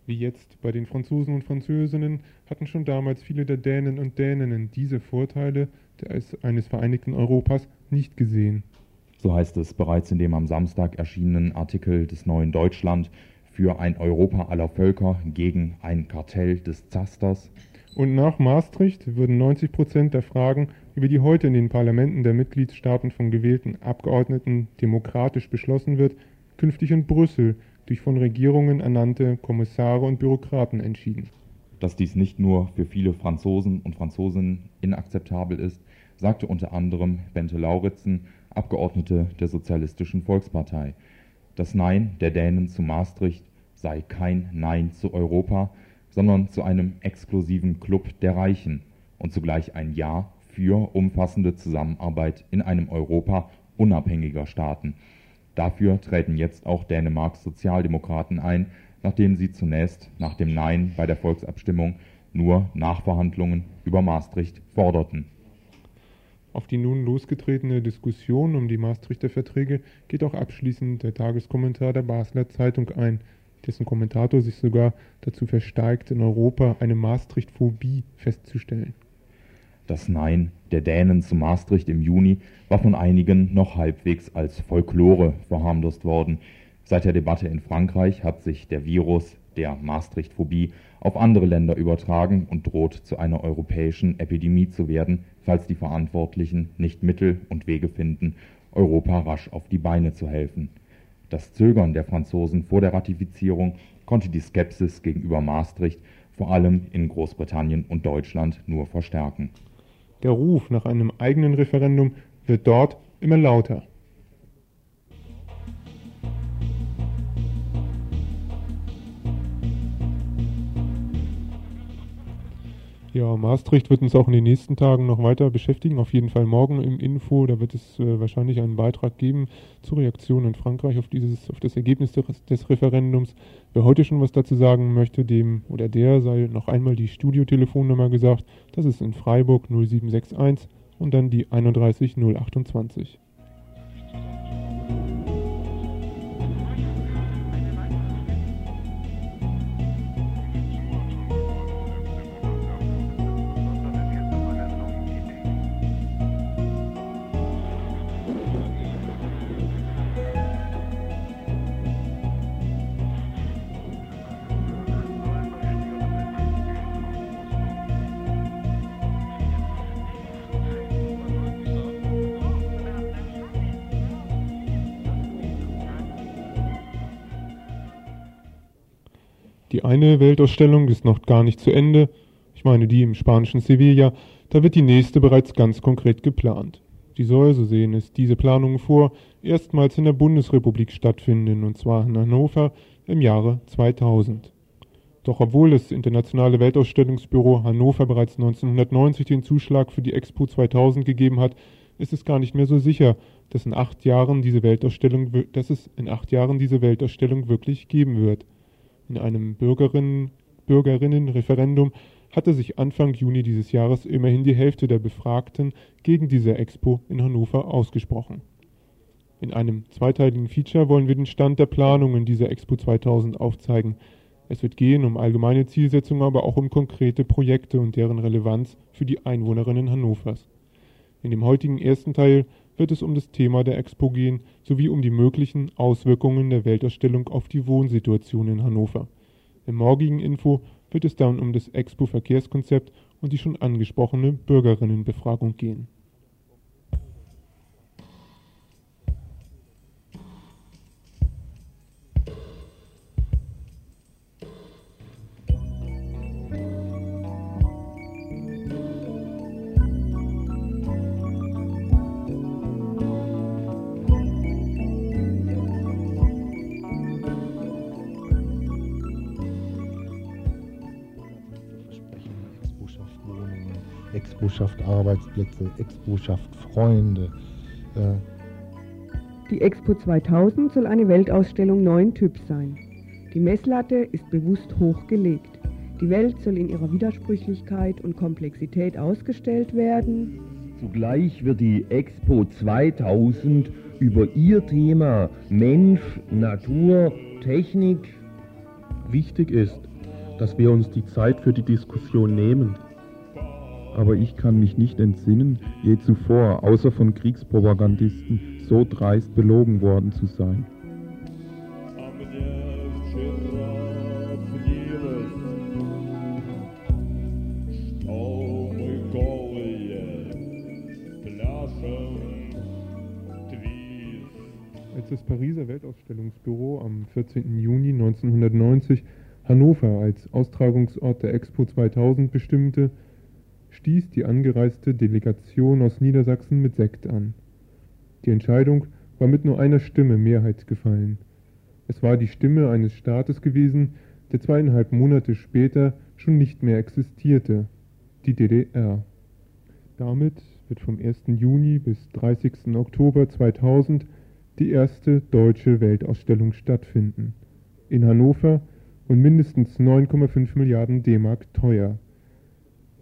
Wie jetzt bei den Franzosen und Französinnen hatten schon damals viele der Dänen und Däninnen diese Vorteile eines vereinigten Europas nicht gesehen. So heißt es bereits in dem am Samstag erschienenen Artikel des Neuen Deutschland für ein Europa aller Völker gegen ein Kartell des Zasters. Und nach Maastricht würden 90 Prozent der Fragen über die heute in den Parlamenten der Mitgliedstaaten von gewählten Abgeordneten demokratisch beschlossen wird, künftig in Brüssel durch von Regierungen ernannte Kommissare und Bürokraten entschieden. Dass dies nicht nur für viele Franzosen und Franzosinnen inakzeptabel ist, sagte unter anderem Bente Lauritzen, Abgeordnete der Sozialistischen Volkspartei. Das Nein der Dänen zu Maastricht sei kein Nein zu Europa, sondern zu einem exklusiven Club der Reichen und zugleich ein Ja für umfassende Zusammenarbeit in einem Europa unabhängiger Staaten. Dafür treten jetzt auch Dänemarks Sozialdemokraten ein, nachdem sie zunächst nach dem Nein bei der Volksabstimmung nur Nachverhandlungen über Maastricht forderten. Auf die nun losgetretene Diskussion um die Maastrichter Verträge geht auch abschließend der Tageskommentar der Basler Zeitung ein, dessen Kommentator sich sogar dazu versteigt, in Europa eine Maastricht-Phobie festzustellen. Das Nein der Dänen zu Maastricht im Juni war von einigen noch halbwegs als Folklore verharmlost worden. Seit der Debatte in Frankreich hat sich der Virus der Maastricht-Phobie auf andere Länder übertragen und droht zu einer europäischen Epidemie zu werden, falls die Verantwortlichen nicht Mittel und Wege finden, Europa rasch auf die Beine zu helfen. Das Zögern der Franzosen vor der Ratifizierung konnte die Skepsis gegenüber Maastricht vor allem in Großbritannien und Deutschland nur verstärken. Der Ruf nach einem eigenen Referendum wird dort immer lauter. Ja, Maastricht wird uns auch in den nächsten Tagen noch weiter beschäftigen. Auf jeden Fall morgen im Info. Da wird es äh, wahrscheinlich einen Beitrag geben zur Reaktion in Frankreich auf dieses, auf das Ergebnis des, des, Referendums. Wer heute schon was dazu sagen möchte, dem oder der sei noch einmal die Studiotelefonnummer gesagt. Das ist in Freiburg 0761 und dann die 31028. eine Weltausstellung ist noch gar nicht zu Ende, ich meine die im spanischen Sevilla, da wird die nächste bereits ganz konkret geplant. Die soll, so sehen es diese Planungen vor, erstmals in der Bundesrepublik stattfinden, und zwar in Hannover im Jahre 2000. Doch obwohl das Internationale Weltausstellungsbüro Hannover bereits 1990 den Zuschlag für die Expo 2000 gegeben hat, ist es gar nicht mehr so sicher, dass, in acht Jahren diese Weltausstellung, dass es in acht Jahren diese Weltausstellung wirklich geben wird. In einem Bürgerinnen, Bürgerinnenreferendum hatte sich Anfang Juni dieses Jahres immerhin die Hälfte der Befragten gegen diese Expo in Hannover ausgesprochen. In einem zweiteiligen Feature wollen wir den Stand der Planungen dieser Expo 2000 aufzeigen. Es wird gehen um allgemeine Zielsetzungen, aber auch um konkrete Projekte und deren Relevanz für die Einwohnerinnen Hannovers. In dem heutigen ersten Teil wird es um das Thema der Expo gehen, sowie um die möglichen Auswirkungen der Weltausstellung auf die Wohnsituation in Hannover. Im morgigen Info wird es dann um das Expo-Verkehrskonzept und die schon angesprochene Bürgerinnenbefragung gehen. Expo schafft Arbeitsplätze, Expo schafft Freunde. Äh. Die Expo 2000 soll eine Weltausstellung neuen Typs sein. Die Messlatte ist bewusst hochgelegt. Die Welt soll in ihrer Widersprüchlichkeit und Komplexität ausgestellt werden. Zugleich wird die Expo 2000 über ihr Thema Mensch, Natur, Technik. Wichtig ist, dass wir uns die Zeit für die Diskussion nehmen aber ich kann mich nicht entsinnen, je zuvor, außer von Kriegspropagandisten, so dreist belogen worden zu sein. Als das Pariser Weltausstellungsbüro am 14. Juni 1990 Hannover als Austragungsort der Expo 2000 bestimmte, stieß die angereiste Delegation aus Niedersachsen mit Sekt an. Die Entscheidung war mit nur einer Stimme Mehrheit gefallen. Es war die Stimme eines Staates gewesen, der zweieinhalb Monate später schon nicht mehr existierte, die DDR. Damit wird vom 1. Juni bis 30. Oktober 2000 die erste deutsche Weltausstellung stattfinden. In Hannover und mindestens 9,5 Milliarden D-Mark teuer.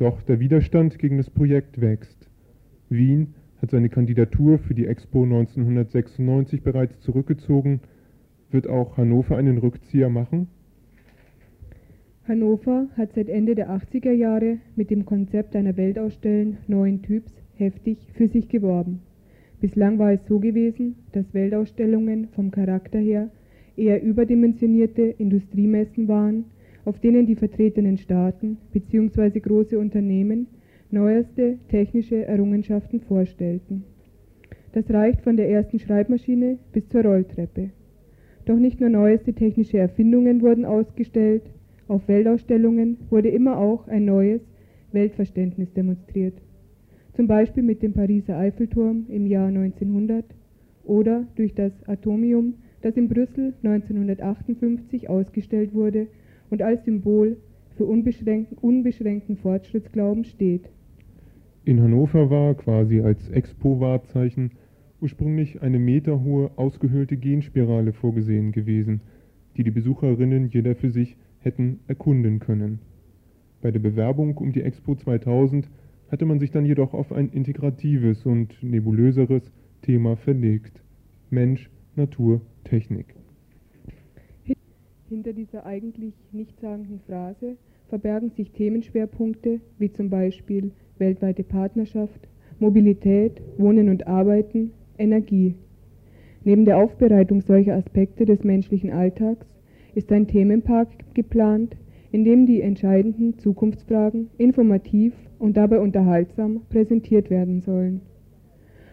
Doch der Widerstand gegen das Projekt wächst. Wien hat seine Kandidatur für die Expo 1996 bereits zurückgezogen. Wird auch Hannover einen Rückzieher machen? Hannover hat seit Ende der 80er Jahre mit dem Konzept einer Weltausstellung neuen Typs heftig für sich geworben. Bislang war es so gewesen, dass Weltausstellungen vom Charakter her eher überdimensionierte Industriemessen waren, auf denen die vertretenen Staaten bzw. große Unternehmen neueste technische Errungenschaften vorstellten. Das reicht von der ersten Schreibmaschine bis zur Rolltreppe. Doch nicht nur neueste technische Erfindungen wurden ausgestellt, auf Weltausstellungen wurde immer auch ein neues Weltverständnis demonstriert. Zum Beispiel mit dem Pariser Eiffelturm im Jahr 1900 oder durch das Atomium, das in Brüssel 1958 ausgestellt wurde und als Symbol für unbeschränkten, unbeschränkten Fortschrittsglauben steht. In Hannover war quasi als Expo-Wahrzeichen ursprünglich eine meterhohe ausgehöhlte Genspirale vorgesehen gewesen, die die Besucherinnen jeder für sich hätten erkunden können. Bei der Bewerbung um die Expo 2000 hatte man sich dann jedoch auf ein integratives und nebulöseres Thema verlegt. Mensch, Natur, Technik. Hinter dieser eigentlich nichtssagenden Phrase verbergen sich Themenschwerpunkte wie zum Beispiel weltweite Partnerschaft, Mobilität, Wohnen und Arbeiten, Energie. Neben der Aufbereitung solcher Aspekte des menschlichen Alltags ist ein Themenpark geplant, in dem die entscheidenden Zukunftsfragen informativ und dabei unterhaltsam präsentiert werden sollen.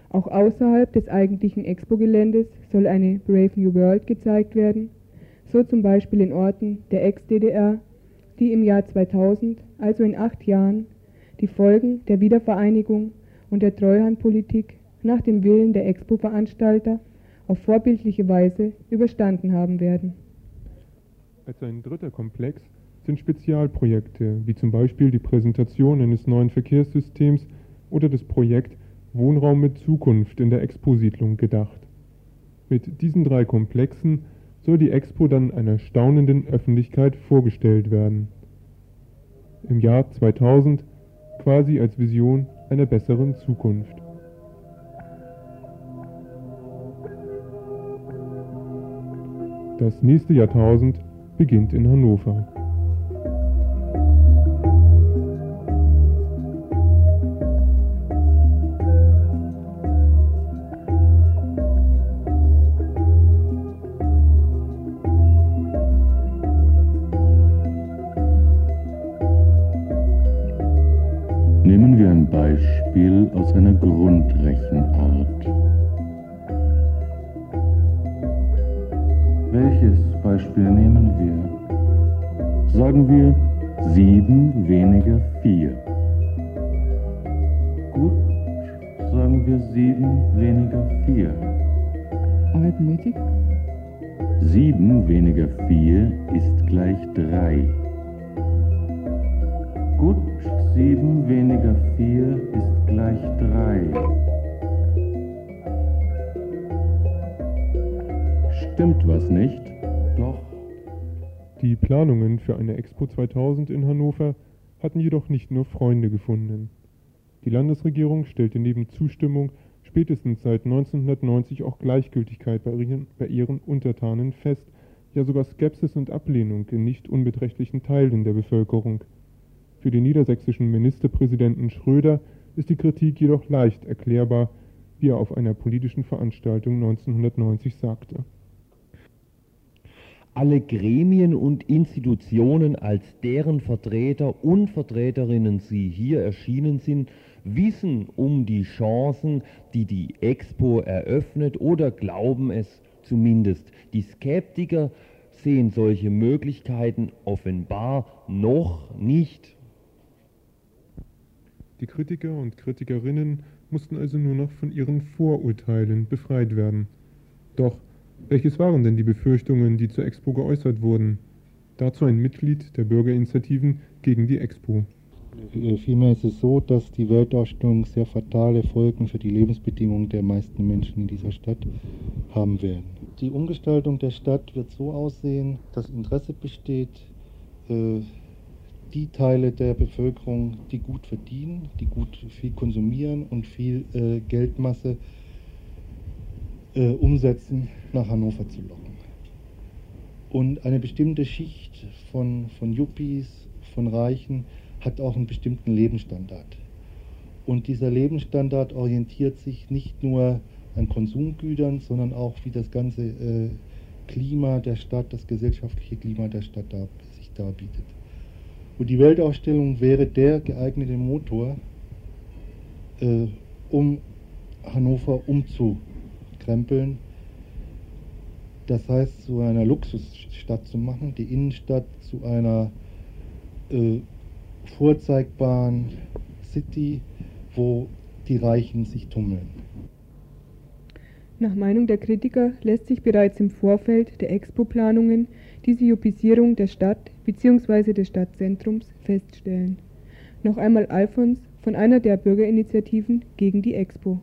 Auch außerhalb des eigentlichen Expo-Geländes soll eine Brave New World gezeigt werden, so zum Beispiel in Orten der Ex-DDR, die im Jahr 2000, also in acht Jahren, die Folgen der Wiedervereinigung und der Treuhandpolitik nach dem Willen der Expo-Veranstalter auf vorbildliche Weise überstanden haben werden. Als ein dritter Komplex sind Spezialprojekte, wie zum Beispiel die Präsentation eines neuen Verkehrssystems oder das Projekt Wohnraum mit Zukunft in der Expo-Siedlung gedacht. Mit diesen drei Komplexen soll die Expo dann einer staunenden Öffentlichkeit vorgestellt werden. Im Jahr 2000 quasi als Vision einer besseren Zukunft. Das nächste Jahrtausend beginnt in Hannover. 4 ist gleich 3. Stimmt was nicht? Doch. Die Planungen für eine Expo 2000 in Hannover hatten jedoch nicht nur Freunde gefunden. Die Landesregierung stellte neben Zustimmung spätestens seit 1990 auch Gleichgültigkeit bei ihren, bei ihren Untertanen fest, ja sogar Skepsis und Ablehnung in nicht unbeträchtlichen Teilen der Bevölkerung. Für den niedersächsischen Ministerpräsidenten Schröder ist die Kritik jedoch leicht erklärbar, wie er auf einer politischen Veranstaltung 1990 sagte alle Gremien und Institutionen, als deren Vertreter und Vertreterinnen Sie hier erschienen sind, wissen um die Chancen, die die Expo eröffnet oder glauben es zumindest. Die Skeptiker sehen solche Möglichkeiten offenbar noch nicht. Die Kritiker und Kritikerinnen mussten also nur noch von ihren Vorurteilen befreit werden. Doch welches waren denn die Befürchtungen, die zur Expo geäußert wurden? Dazu ein Mitglied der Bürgerinitiativen gegen die Expo. Vielmehr ist es so, dass die Weltausstellung sehr fatale Folgen für die Lebensbedingungen der meisten Menschen in dieser Stadt haben werden. Die Umgestaltung der Stadt wird so aussehen, dass Interesse besteht, äh, die Teile der Bevölkerung, die gut verdienen, die gut viel konsumieren und viel äh, Geldmasse äh, umsetzen, nach Hannover zu locken. Und eine bestimmte Schicht von, von Yuppies, von Reichen, hat auch einen bestimmten Lebensstandard. Und dieser Lebensstandard orientiert sich nicht nur an Konsumgütern, sondern auch wie das ganze äh, Klima der Stadt, das gesellschaftliche Klima der Stadt da, sich darbietet. Und die Weltausstellung wäre der geeignete Motor, äh, um Hannover umzukrempeln. Das heißt, zu einer Luxusstadt zu machen, die Innenstadt zu einer äh, vorzeigbaren City, wo die Reichen sich tummeln. Nach Meinung der Kritiker lässt sich bereits im Vorfeld der Expo-Planungen diese Jupisierung der Stadt bzw. des Stadtzentrums feststellen. Noch einmal Alfons von einer der Bürgerinitiativen gegen die Expo.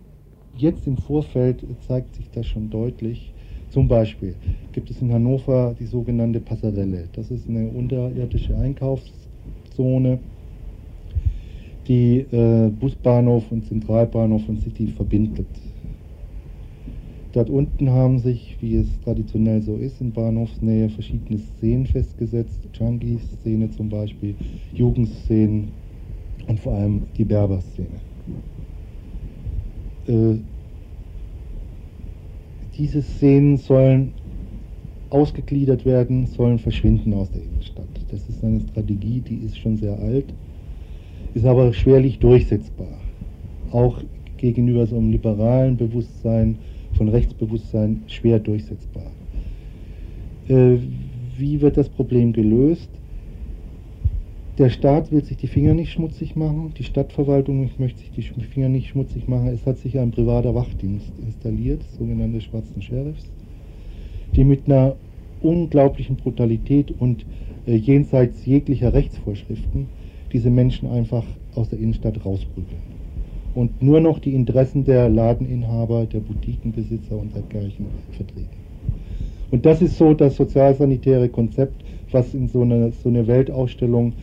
Jetzt im Vorfeld zeigt sich das schon deutlich. Zum Beispiel gibt es in Hannover die sogenannte Passarelle. Das ist eine unterirdische Einkaufszone, die äh, Busbahnhof und Zentralbahnhof und City verbindet. Dort unten haben sich, wie es traditionell so ist, in Bahnhofsnähe verschiedene Szenen festgesetzt. Junkie-Szene zum Beispiel, Jugendszenen und vor allem die Berber-Szene. Äh, diese Szenen sollen ausgegliedert werden, sollen verschwinden aus der Innenstadt. Das ist eine Strategie, die ist schon sehr alt, ist aber schwerlich durchsetzbar. Auch gegenüber so einem liberalen Bewusstsein, von Rechtsbewusstsein schwer durchsetzbar. Äh, wie wird das Problem gelöst? Der Staat will sich die Finger nicht schmutzig machen, die Stadtverwaltung möchte sich die Finger nicht schmutzig machen. Es hat sich ein privater Wachdienst installiert, sogenannte schwarzen Sheriffs, die mit einer unglaublichen Brutalität und äh, jenseits jeglicher Rechtsvorschriften diese Menschen einfach aus der Innenstadt rausprügeln und nur noch die Interessen der Ladeninhaber, der Boutiquenbesitzer und dergleichen vertreten. Und das ist so das sozialsanitäre Konzept, was in so eine, so eine Weltausstellung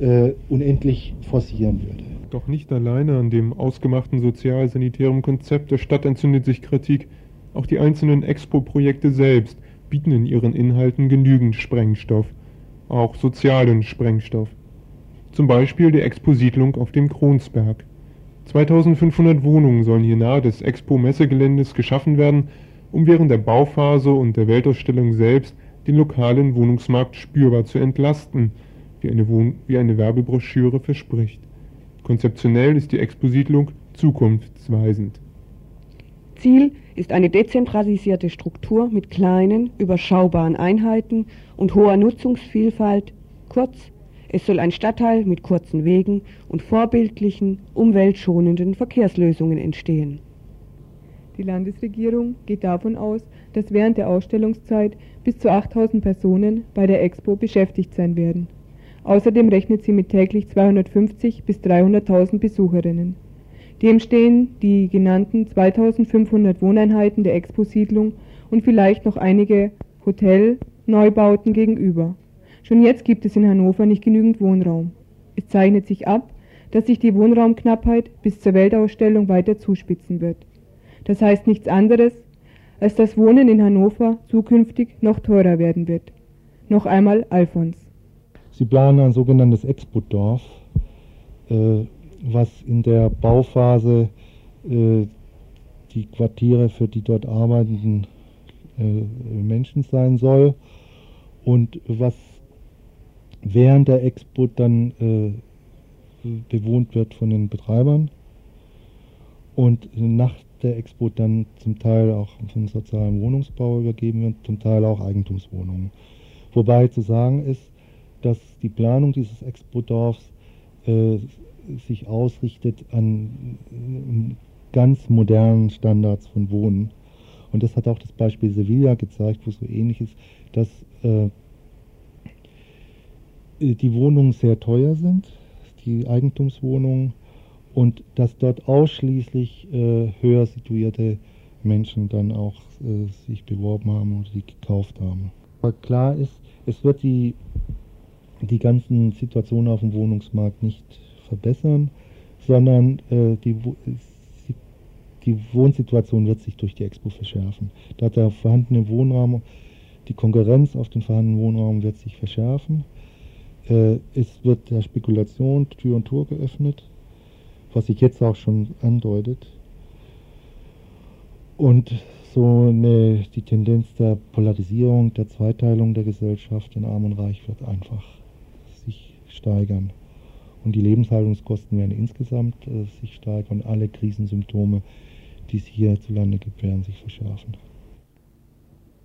äh, unendlich forcieren würde. Doch nicht alleine an dem ausgemachten sozialsanitären Konzept der Stadt entzündet sich Kritik. Auch die einzelnen Expo-Projekte selbst bieten in ihren Inhalten genügend Sprengstoff, auch sozialen Sprengstoff. Zum Beispiel die Exposiedlung auf dem Kronsberg. 2500 Wohnungen sollen hier nahe des Expo-Messegeländes geschaffen werden, um während der Bauphase und der Weltausstellung selbst den lokalen Wohnungsmarkt spürbar zu entlasten – wie eine, Wohn wie eine Werbebroschüre verspricht. Konzeptionell ist die Exposiedlung zukunftsweisend. Ziel ist eine dezentralisierte Struktur mit kleinen, überschaubaren Einheiten und hoher Nutzungsvielfalt. Kurz, es soll ein Stadtteil mit kurzen Wegen und vorbildlichen, umweltschonenden Verkehrslösungen entstehen. Die Landesregierung geht davon aus, dass während der Ausstellungszeit bis zu 8000 Personen bei der Expo beschäftigt sein werden. Außerdem rechnet sie mit täglich 250 bis 300.000 Besucherinnen. Dem stehen die genannten 2500 Wohneinheiten der Exposiedlung und vielleicht noch einige Hotelneubauten gegenüber. Schon jetzt gibt es in Hannover nicht genügend Wohnraum. Es zeichnet sich ab, dass sich die Wohnraumknappheit bis zur Weltausstellung weiter zuspitzen wird. Das heißt nichts anderes, als dass Wohnen in Hannover zukünftig noch teurer werden wird. Noch einmal Alfons. Sie planen ein sogenanntes Expo-Dorf, äh, was in der Bauphase äh, die Quartiere für die dort arbeitenden äh, Menschen sein soll und was während der Expo dann äh, bewohnt wird von den Betreibern und nach der Expo dann zum Teil auch vom sozialen Wohnungsbau übergeben wird, zum Teil auch Eigentumswohnungen. Wobei zu sagen ist, dass die Planung dieses Expo-Dorfs äh, sich ausrichtet an äh, ganz modernen Standards von Wohnen. Und das hat auch das Beispiel Sevilla gezeigt, wo so ähnlich ist, dass äh, die Wohnungen sehr teuer sind, die Eigentumswohnungen, und dass dort ausschließlich äh, höher situierte Menschen dann auch äh, sich beworben haben oder die gekauft haben. Aber klar ist, es wird die die ganzen Situationen auf dem Wohnungsmarkt nicht verbessern, sondern äh, die, die Wohnsituation wird sich durch die Expo verschärfen. Da der vorhandene Wohnraum Die Konkurrenz auf den vorhandenen Wohnraum wird sich verschärfen. Äh, es wird der Spekulation Tür und Tor geöffnet, was sich jetzt auch schon andeutet. Und so eine, die Tendenz der Polarisierung, der Zweiteilung der Gesellschaft in Arm und Reich wird einfach sich steigern. Und die Lebenshaltungskosten werden insgesamt äh, sich steigern. Alle Krisensymptome, die es hierzulande gibt, werden sich verschärfen.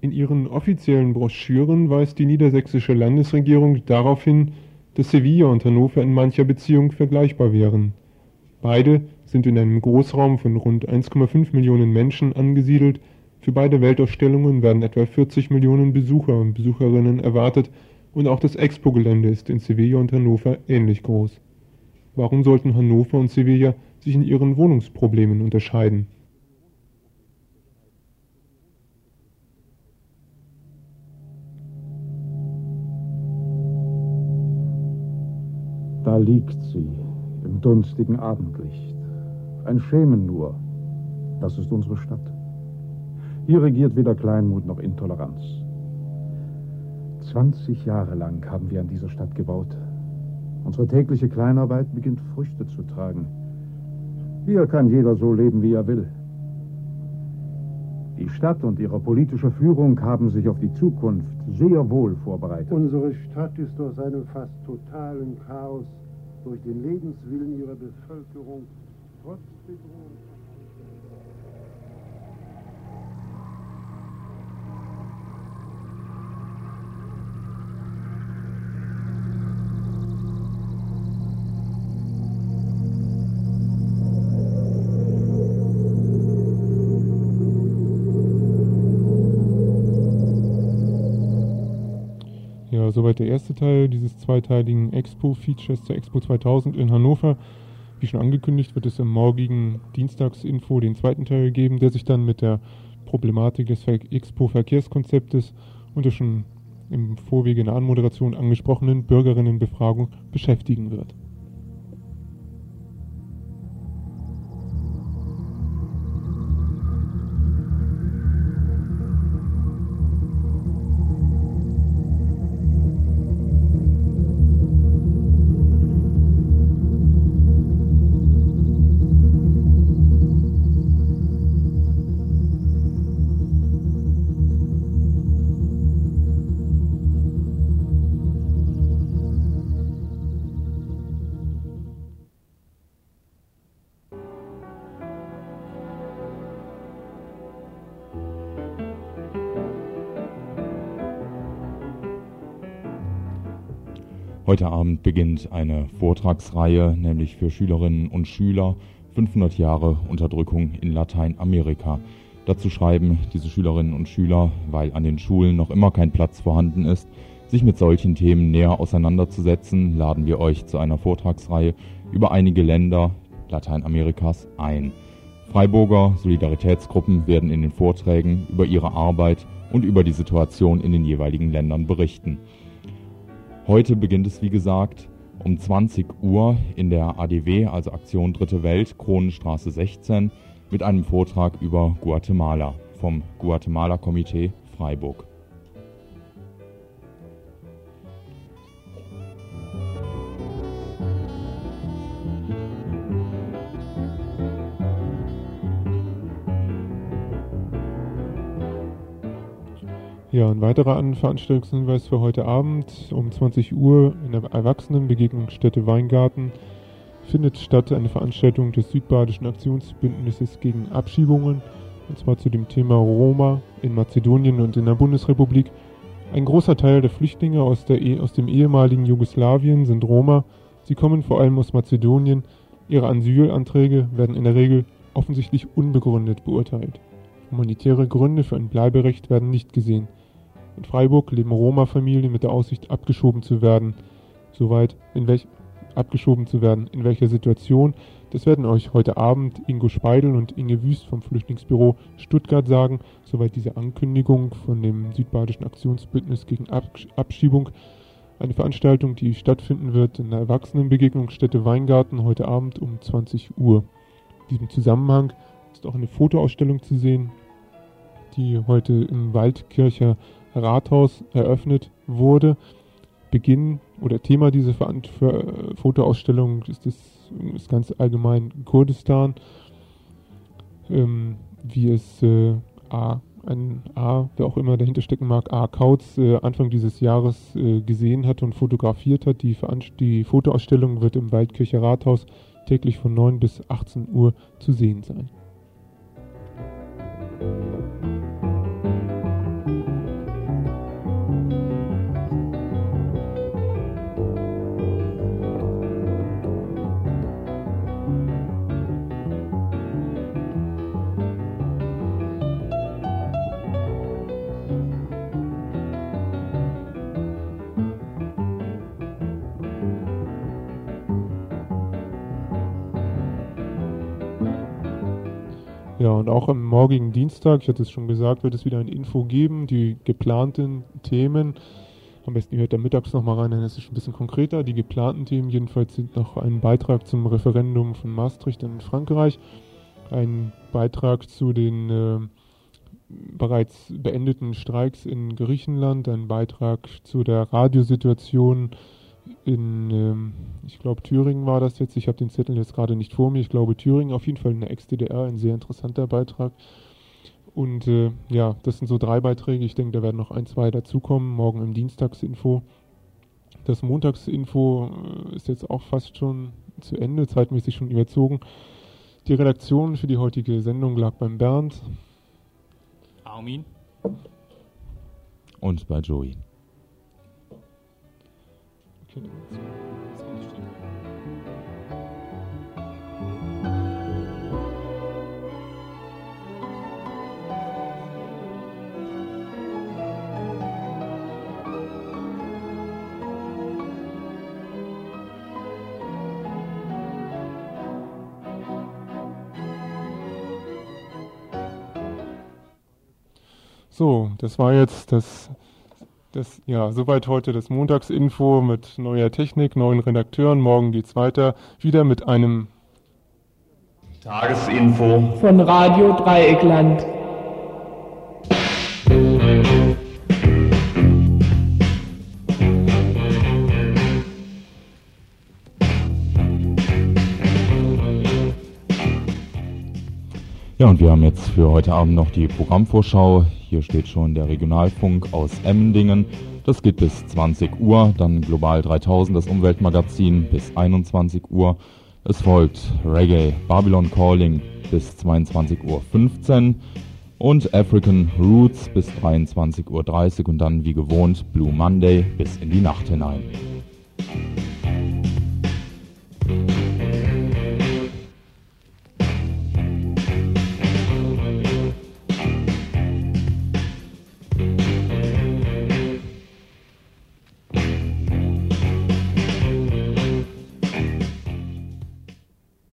In ihren offiziellen Broschüren weist die niedersächsische Landesregierung darauf hin, dass Sevilla und Hannover in mancher Beziehung vergleichbar wären. Beide sind in einem Großraum von rund 1,5 Millionen Menschen angesiedelt. Für beide Weltausstellungen werden etwa 40 Millionen Besucher und Besucherinnen erwartet und auch das Expo-Gelände ist in Sevilla und Hannover ähnlich groß. Warum sollten Hannover und Sevilla sich in ihren Wohnungsproblemen unterscheiden? Da liegt sie im dunstigen Abendlicht. Ein Schemen nur. Das ist unsere Stadt. Hier regiert weder Kleinmut noch Intoleranz. 20 Jahre lang haben wir an dieser Stadt gebaut. Unsere tägliche Kleinarbeit beginnt Früchte zu tragen. Hier kann jeder so leben, wie er will. Die Stadt und ihre politische Führung haben sich auf die Zukunft sehr wohl vorbereitet. Unsere Stadt ist aus einem fast totalen Chaos durch den Lebenswillen ihrer Bevölkerung trotz Bedrohung. Soweit der erste Teil dieses zweiteiligen Expo-Features zur Expo 2000 in Hannover. Wie schon angekündigt, wird es im morgigen Dienstagsinfo den zweiten Teil geben, der sich dann mit der Problematik des Expo-Verkehrskonzeptes und der schon im Vorwege in der Anmoderation angesprochenen Bürgerinnenbefragung beschäftigen wird. Heute Abend beginnt eine Vortragsreihe, nämlich für Schülerinnen und Schüler 500 Jahre Unterdrückung in Lateinamerika. Dazu schreiben diese Schülerinnen und Schüler, weil an den Schulen noch immer kein Platz vorhanden ist, sich mit solchen Themen näher auseinanderzusetzen, laden wir euch zu einer Vortragsreihe über einige Länder Lateinamerikas ein. Freiburger Solidaritätsgruppen werden in den Vorträgen über ihre Arbeit und über die Situation in den jeweiligen Ländern berichten. Heute beginnt es, wie gesagt, um 20 Uhr in der ADW, also Aktion Dritte Welt, Kronenstraße 16, mit einem Vortrag über Guatemala vom Guatemala-Komitee Freiburg. Ja, ein weiterer Veranstaltungshinweis für heute Abend um 20 Uhr in der Erwachsenenbegegnungsstätte Weingarten findet statt eine Veranstaltung des Südbadischen Aktionsbündnisses gegen Abschiebungen, und zwar zu dem Thema Roma in Mazedonien und in der Bundesrepublik. Ein großer Teil der Flüchtlinge aus, der, e, aus dem ehemaligen Jugoslawien sind Roma. Sie kommen vor allem aus Mazedonien. Ihre Asylanträge werden in der Regel offensichtlich unbegründet beurteilt. Humanitäre Gründe für ein Bleiberecht werden nicht gesehen. In Freiburg leben Roma-Familien mit der Aussicht, abgeschoben zu werden. Soweit, in welch, abgeschoben zu werden. In welcher Situation, das werden euch heute Abend Ingo Speidel und Inge Wüst vom Flüchtlingsbüro Stuttgart sagen. Soweit diese Ankündigung von dem Südbadischen Aktionsbündnis gegen Abschiebung. Eine Veranstaltung, die stattfinden wird in der Erwachsenenbegegnungsstätte Weingarten heute Abend um 20 Uhr. In diesem Zusammenhang ist auch eine Fotoausstellung zu sehen, die heute im Waldkircher Rathaus eröffnet wurde. Beginn oder Thema dieser Fotoausstellung ist das ist ganz allgemein Kurdistan, ähm, wie es äh, A, ein A, wer auch immer dahinter stecken mag, A. Kautz äh, Anfang dieses Jahres äh, gesehen hat und fotografiert hat. Die, die Fotoausstellung wird im Waldkircher Rathaus täglich von 9 bis 18 Uhr zu sehen sein. Ja, und auch am morgigen Dienstag, ich hatte es schon gesagt, wird es wieder ein Info geben, die geplanten Themen. Am besten hört da mittags nochmal rein, dann ist es ein bisschen konkreter. Die geplanten Themen jedenfalls sind noch ein Beitrag zum Referendum von Maastricht in Frankreich, ein Beitrag zu den äh, bereits beendeten Streiks in Griechenland, ein Beitrag zu der Radiosituation in, ähm, ich glaube, Thüringen war das jetzt. Ich habe den Zettel jetzt gerade nicht vor mir. Ich glaube, Thüringen auf jeden Fall in der Ex-DDR, ein sehr interessanter Beitrag. Und äh, ja, das sind so drei Beiträge. Ich denke, da werden noch ein, zwei dazukommen. Morgen im Dienstagsinfo. Das Montagsinfo äh, ist jetzt auch fast schon zu Ende, zeitmäßig schon überzogen. Die Redaktion für die heutige Sendung lag beim Bernd. Armin. Und bei Joey. So, das war jetzt das das, ja, soweit heute das Montagsinfo mit neuer Technik, neuen Redakteuren. Morgen geht's weiter. Wieder mit einem Tagesinfo von Radio Dreieckland. Ja, und wir haben jetzt für heute Abend noch die Programmvorschau. Hier steht schon der Regionalfunk aus Emmendingen. Das geht bis 20 Uhr. Dann Global 3000, das Umweltmagazin, bis 21 Uhr. Es folgt Reggae Babylon Calling bis 22.15 Uhr und African Roots bis 23.30 Uhr und dann wie gewohnt Blue Monday bis in die Nacht hinein.